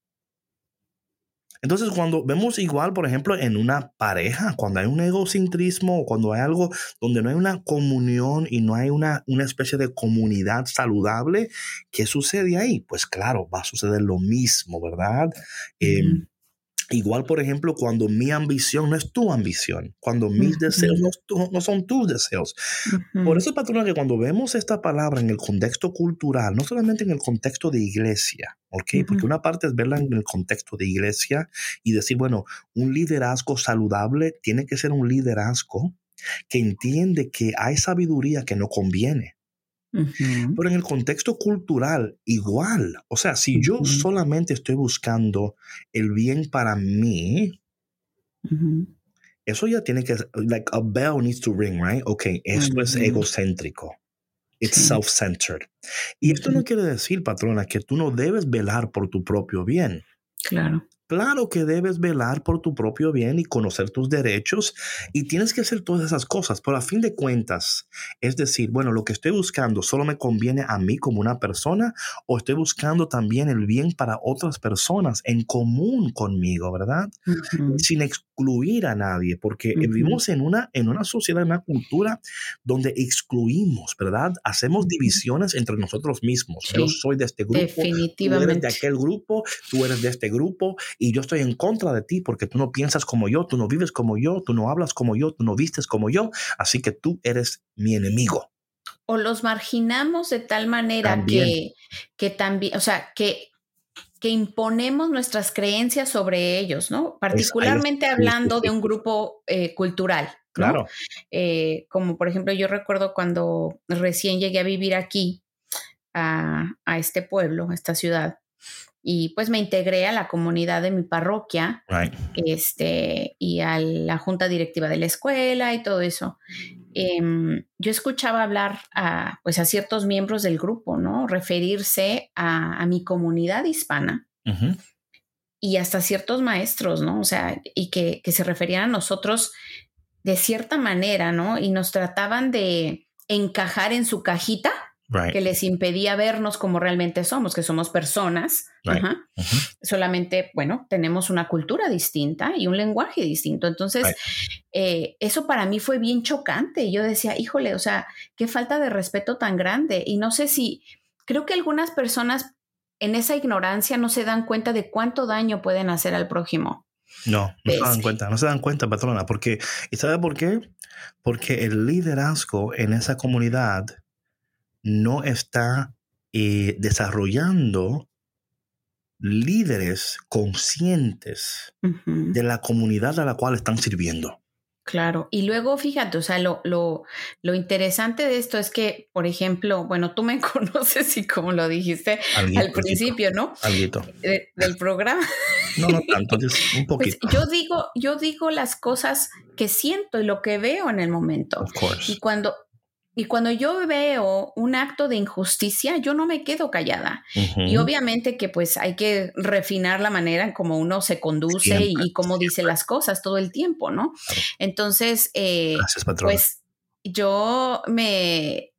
Speaker 2: Entonces, cuando vemos igual, por ejemplo, en una pareja, cuando hay un egocentrismo o cuando hay algo donde no hay una comunión y no hay una, una especie de comunidad saludable, ¿qué sucede ahí? Pues claro, va a suceder lo mismo, ¿verdad? Igual, por ejemplo, cuando mi ambición no es tu ambición, cuando mis deseos no, son tus deseos. Por eso, patrona, que cuando vemos esta palabra en el contexto cultural, no solamente en el contexto de iglesia, ¿ok? Porque una parte es verla en el contexto de iglesia y decir, bueno, un liderazgo saludable tiene que ser un liderazgo que entiende que hay sabiduría que no conviene. Pero en el contexto cultural, igual. O sea, si yo solamente estoy buscando el bien para mí, eso ya tiene que, like a bell needs to ring, right? Ok, esto es egocéntrico. It's self-centered. Y esto no quiere decir, patrona, que tú no debes velar por tu propio bien.
Speaker 3: Claro.
Speaker 2: Claro que debes velar por tu propio bien y conocer tus derechos y tienes que hacer todas esas cosas, pero a fin de cuentas, es decir, bueno, lo que estoy buscando solo me conviene a mí como una persona o estoy buscando también el bien para otras personas en común conmigo, ¿verdad? Sin excluir a nadie, porque vivimos en una, en una sociedad, en una cultura donde excluimos, ¿verdad? Hacemos divisiones entre nosotros mismos. Yo soy de este grupo, tú eres de aquel grupo, tú eres de este grupo y yo estoy en contra de ti porque tú no piensas como yo, tú no vives como yo, tú no hablas como yo, tú no vistes como yo, así que tú eres mi enemigo.
Speaker 3: O los marginamos de tal manera que, que también, o sea, que, que imponemos nuestras creencias sobre ellos, ¿no? Particularmente hablando de un grupo eh, cultural. Claro. Eh, como por ejemplo, yo recuerdo cuando recién llegué a vivir aquí, a, a este pueblo, a esta ciudad, y pues me integré a la comunidad de mi parroquia este, y a la junta directiva de la escuela y todo eso. Em, yo escuchaba hablar a, pues a ciertos miembros del grupo, ¿no? Referirse a, mi comunidad hispana y hasta ciertos maestros, ¿no? O sea, y que, que se referían a nosotros de cierta manera, ¿no? Y nos trataban de encajar en su cajita que les impedía vernos como realmente somos, que somos personas. Solamente, bueno, tenemos una cultura distinta y un lenguaje distinto. Entonces, eh, eso para mí fue bien chocante. Yo decía, híjole, o sea, qué falta de respeto tan grande. Y no sé si, creo que algunas personas en esa ignorancia no se dan cuenta de cuánto daño pueden hacer al prójimo.
Speaker 2: No, no se dan cuenta, no se dan cuenta, patrona, porque, ¿y sabe por qué? Porque el liderazgo en esa comunidad no está eh, desarrollando líderes conscientes de la comunidad a la cual están sirviendo.
Speaker 3: Claro, y luego fíjate, o sea, lo, lo, lo, interesante de esto es que, por ejemplo, bueno, tú me conoces y como lo dijiste al principio, ¿no? del programa.
Speaker 2: No, no tanto, un pues,
Speaker 3: poquito. yo digo, yo digo las cosas que siento y lo que veo en el momento. Y cuando, y cuando yo veo un acto de injusticia, yo no me quedo callada. Y obviamente que pues hay que refinar la manera en cómo uno se conduce y, cómo dice las cosas todo el tiempo, ¿no? Entonces, eh, pues yo me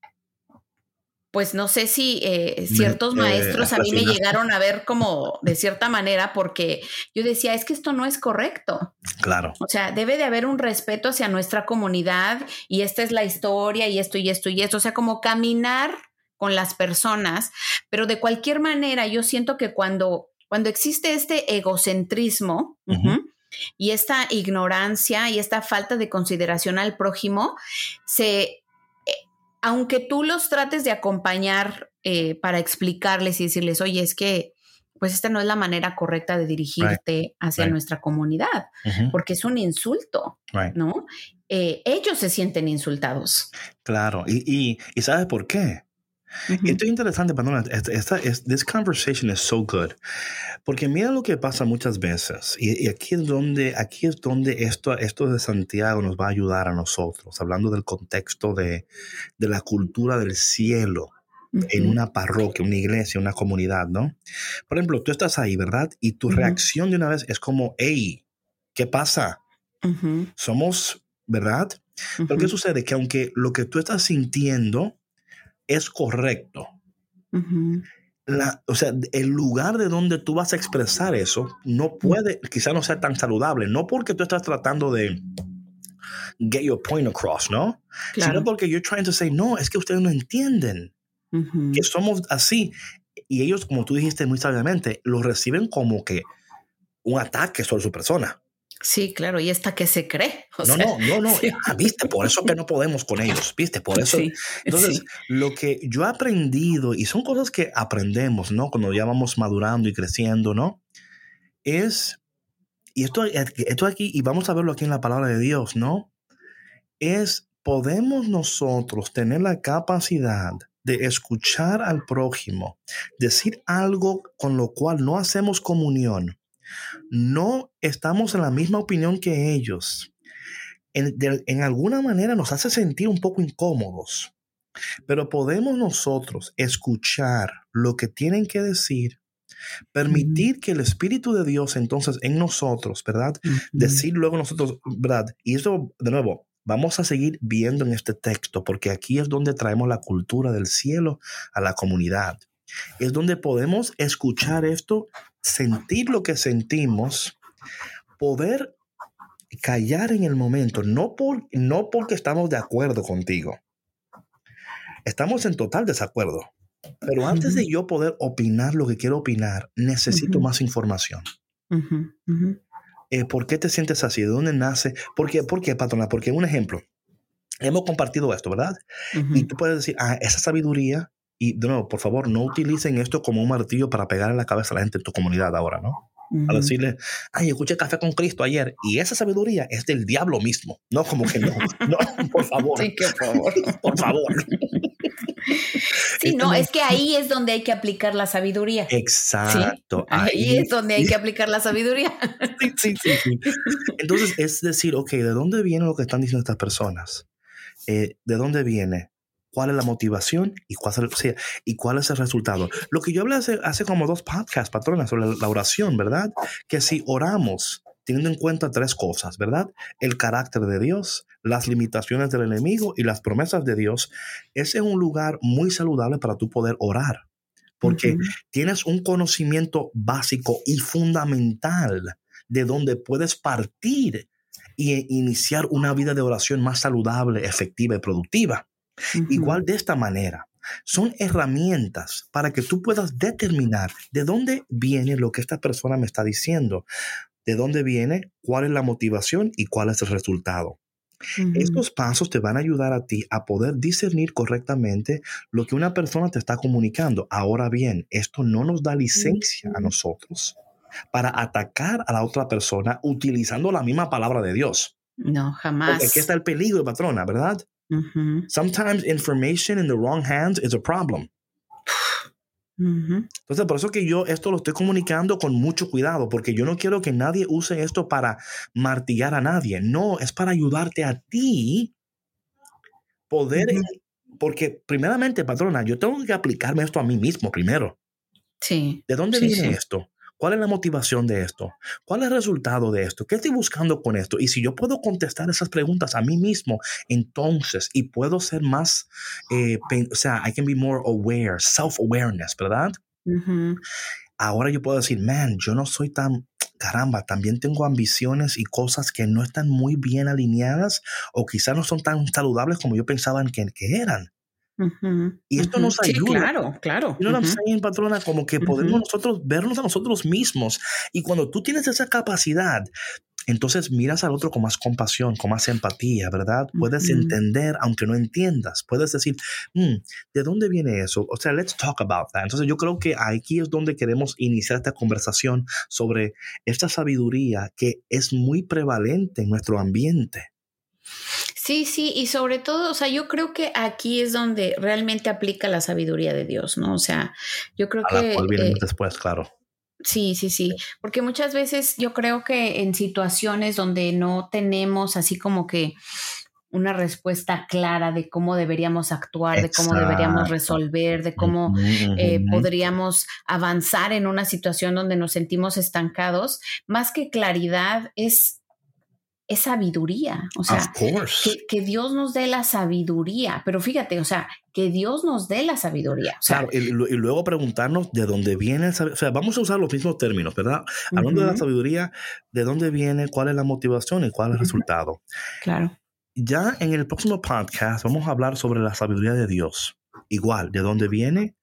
Speaker 3: pues no sé si eh, ciertos eh, maestros a mí me llegaron a ver como de cierta manera porque yo decía, es que esto no es correcto.
Speaker 2: Claro.
Speaker 3: O sea, debe de haber un respeto hacia nuestra comunidad y esta es la historia y esto y esto y esto. O sea, como caminar con las personas, pero de cualquier manera yo siento que cuando, cuando existe este egocentrismo, y esta ignorancia y esta falta de consideración al prójimo se aunque tú los trates de acompañar eh, para explicarles y decirles, oye, es que pues esta no es la manera correcta de dirigirte hacia nuestra comunidad, porque es un insulto, ¿no? Eh, ellos se sienten insultados.
Speaker 2: Claro, y, y, ¿sabes por qué? Esto es interesante, perdón, esta, esta, this conversation is so good. Porque mira lo que pasa muchas veces, y, aquí es donde, aquí es donde esto, esto de Santiago nos va a ayudar a nosotros, hablando del contexto de, de la cultura del cielo en una parroquia, una iglesia, una comunidad, ¿no? Por ejemplo, tú estás ahí, ¿verdad? Y tu reacción de una vez es como, hey, ¿qué pasa? Somos, ¿verdad? Pero ¿qué sucede? Que aunque lo que tú estás sintiendo es correcto, la, o sea, el lugar de donde tú vas a expresar eso no puede, quizá no sea tan saludable, no porque tú estás tratando de get your point across, ¿no? Sino porque you're trying to say, no, es que ustedes no entienden que somos así. Y ellos, como tú dijiste muy sabiamente, lo reciben como que un ataque sobre su persona.
Speaker 3: Sí, claro, y esta que se cree.
Speaker 2: no, no, no, no, ah, viste, por eso que no podemos con ellos, viste, por eso. Entonces, lo que yo he aprendido, y son cosas que aprendemos, ¿no? Cuando ya vamos madurando y creciendo, ¿no? Es, y esto, esto aquí, y vamos a verlo aquí en la palabra de Dios, ¿no? Es, podemos nosotros tener la capacidad de escuchar al prójimo, decir algo con lo cual no hacemos comunión no estamos en la misma opinión que ellos. En, alguna manera nos hace sentir un poco incómodos, pero podemos nosotros escuchar lo que tienen que decir Permitir que el Espíritu de Dios entonces en nosotros, ¿verdad? Decir luego nosotros, ¿verdad? Y eso, de nuevo, vamos a seguir viendo en este texto, porque aquí es donde traemos la cultura del cielo a la comunidad. Es donde podemos escuchar esto, sentir lo que sentimos, poder callar en el momento, no, por, no porque estamos de acuerdo contigo. Estamos en total desacuerdo. Pero antes de yo poder opinar lo que quiero opinar, necesito más información. Eh, ¿Por qué te sientes así? ¿De dónde nace? ¿Por qué, ¿Por qué, patrona? Porque un ejemplo, hemos compartido esto, ¿verdad? Y tú puedes decir, ah, esa sabiduría, y de nuevo, por favor, no utilicen esto como un martillo para pegar en la cabeza a la gente en tu comunidad ahora, ¿no? A decirle, ay, escuché café con Cristo ayer y esa sabiduría es del diablo mismo. No, como que no. No, por favor.
Speaker 3: Sí, por favor.
Speaker 2: por favor.
Speaker 3: Sí, no, es que ahí es donde hay que aplicar la sabiduría.
Speaker 2: Exacto.
Speaker 3: Ahí, es donde hay que aplicar la sabiduría.
Speaker 2: Sí, sí, sí, Entonces, es decir, ok, ¿de dónde viene lo que están diciendo estas personas? Eh, ¿De dónde viene? ¿Cuál es la motivación y cuál es el, y cuál es el resultado? Lo que yo hablé hace, hace como dos podcasts, patronas, sobre la oración, ¿verdad? Que si oramos teniendo en cuenta tres cosas, ¿verdad? El carácter de Dios, las limitaciones del enemigo y las promesas de Dios. Ese es un lugar muy saludable para tú poder orar, porque tienes un conocimiento básico y fundamental de donde puedes partir e iniciar una vida de oración más saludable, efectiva y productiva. Igual de esta manera, son herramientas para que tú puedas determinar de dónde viene lo que esta persona me está diciendo de dónde viene, cuál es la motivación y cuál es el resultado. Estos pasos te van a ayudar a ti a poder discernir correctamente lo que una persona te está comunicando. Ahora bien, esto no nos da licencia a nosotros para atacar a la otra persona utilizando la misma palabra de Dios.
Speaker 3: No, jamás.
Speaker 2: Porque aquí está el peligro, patrona, ¿verdad? Sometimes information in the wrong hands is a problem. Entonces, por eso que yo esto lo estoy comunicando con mucho cuidado, porque yo no quiero que nadie use esto para martillar a nadie. No, es para ayudarte a ti poder, porque primeramente, patrona, yo tengo que aplicarme esto a mí mismo primero.
Speaker 3: Sí.
Speaker 2: ¿De dónde viene esto? ¿Cuál es la motivación de esto? ¿Cuál es el resultado de esto? ¿Qué estoy buscando con esto? Y si yo puedo contestar esas preguntas a mí mismo, entonces, y puedo ser más, eh, o sea, I can be more aware, self-awareness, ¿verdad? Ahora yo puedo decir, man, yo no soy tan, caramba, también tengo ambiciones y cosas que no están muy bien alineadas o quizás no son tan saludables como yo pensaba que, que eran y esto nos ayuda.
Speaker 3: claro, claro.
Speaker 2: You know what patrona? Como que podemos nosotros vernos a nosotros mismos. Y cuando tú tienes esa capacidad, entonces miras al otro con más compasión, con más empatía, ¿verdad? Puedes entender aunque no entiendas. Puedes decir, mm, ¿de dónde viene eso? O sea, let's talk about that. Entonces yo creo que aquí es donde queremos iniciar esta conversación sobre esta sabiduría que es muy prevalente en nuestro ambiente.
Speaker 3: Sí, sí, y sobre todo, o sea, yo creo que aquí es donde realmente aplica la sabiduría de Dios, ¿no? O sea, yo creo que...
Speaker 2: Eh, después, claro.
Speaker 3: Sí, sí, sí, porque muchas veces yo creo que en situaciones donde no tenemos así como que una respuesta clara de cómo deberíamos actuar, de cómo deberíamos resolver, de cómo eh, podríamos avanzar en una situación donde nos sentimos estancados, más que claridad es es sabiduría. O sea, que, Dios nos dé la sabiduría. Pero fíjate, o sea, que Dios nos dé la sabiduría.
Speaker 2: claro, y, luego preguntarnos de dónde viene. O sea, vamos a usar los mismos términos, ¿verdad? Hablando de la sabiduría, de dónde viene, cuál es la motivación y cuál es el resultado.
Speaker 3: Claro.
Speaker 2: Ya en el próximo podcast vamos a hablar sobre la sabiduría de Dios. Igual, de dónde viene,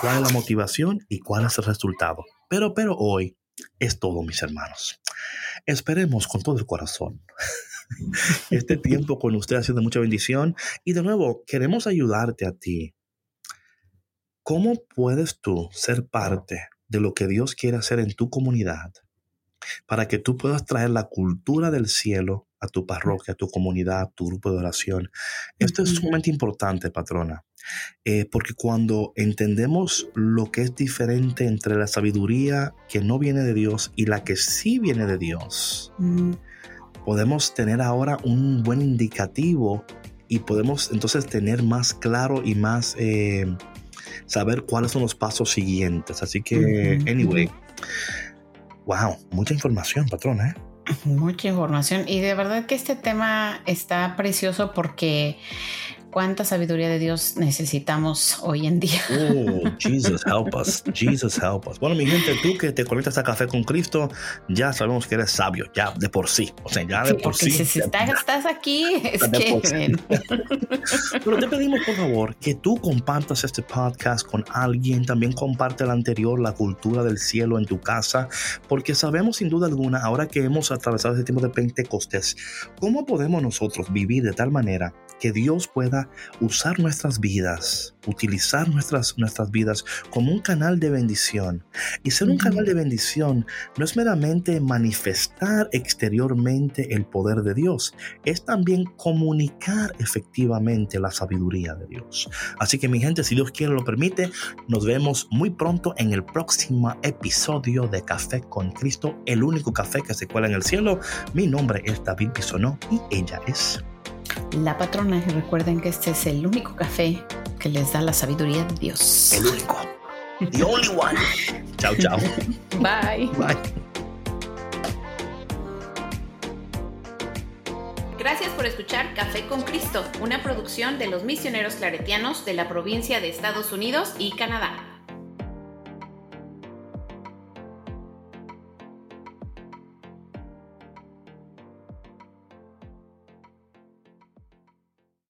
Speaker 2: cuál es la motivación y cuál es el resultado. Pero, pero hoy es todo, mis hermanos. Esperemos con todo el corazón. Este tiempo con usted ha sido de mucha bendición y de nuevo queremos ayudarte a ti. ¿Cómo puedes tú ser parte de lo que Dios quiere hacer en tu comunidad para que tú puedas traer la cultura del cielo a tu parroquia, a tu comunidad, a tu grupo de oración? Esto es sumamente importante, patrona. Eh, porque cuando entendemos lo que es diferente entre la sabiduría que no viene de Dios y la que sí viene de Dios, podemos tener ahora un buen indicativo y podemos entonces tener más claro y más, eh, saber cuáles son los pasos siguientes. Así que, anyway, wow, mucha información, patrona, ¿eh?
Speaker 3: Mucha información. Y de verdad que este tema está precioso porque cuánta sabiduría de Dios necesitamos hoy en día.
Speaker 2: Oh, Jesus help us, Jesus help us. Bueno, mi gente, tú que te conectas a Café con Cristo, ya sabemos que eres sabio, ya de por sí. O sea, ya de por sí.
Speaker 3: Si estás aquí, es que...
Speaker 2: Pero te pedimos, por favor, que tú compartas este podcast con alguien, también comparte el anterior, la cultura del cielo en tu casa, porque sabemos sin duda alguna, ahora que hemos atravesado este tiempo de Pentecostés, cómo podemos nosotros vivir de tal manera que Dios pueda usar nuestras vidas, utilizar nuestras, nuestras vidas como un canal de bendición. Y ser un canal de bendición no es meramente manifestar exteriormente el poder de Dios, es también comunicar efectivamente la sabiduría de Dios. Así que mi gente, si Dios quiere lo permite, nos vemos muy pronto en el próximo episodio de Café con Cristo, el único café que se cuela en el cielo. Mi nombre es David Bisonó y ella es
Speaker 3: la patrona. Y recuerden que este es el único café que les da la sabiduría de Dios.
Speaker 2: El único. The only one. chao, chao.
Speaker 3: Bye.
Speaker 2: Bye.
Speaker 3: Gracias por escuchar Café con Cristo, una producción de los misioneros claretianos de la provincia de Estados Unidos y Canadá.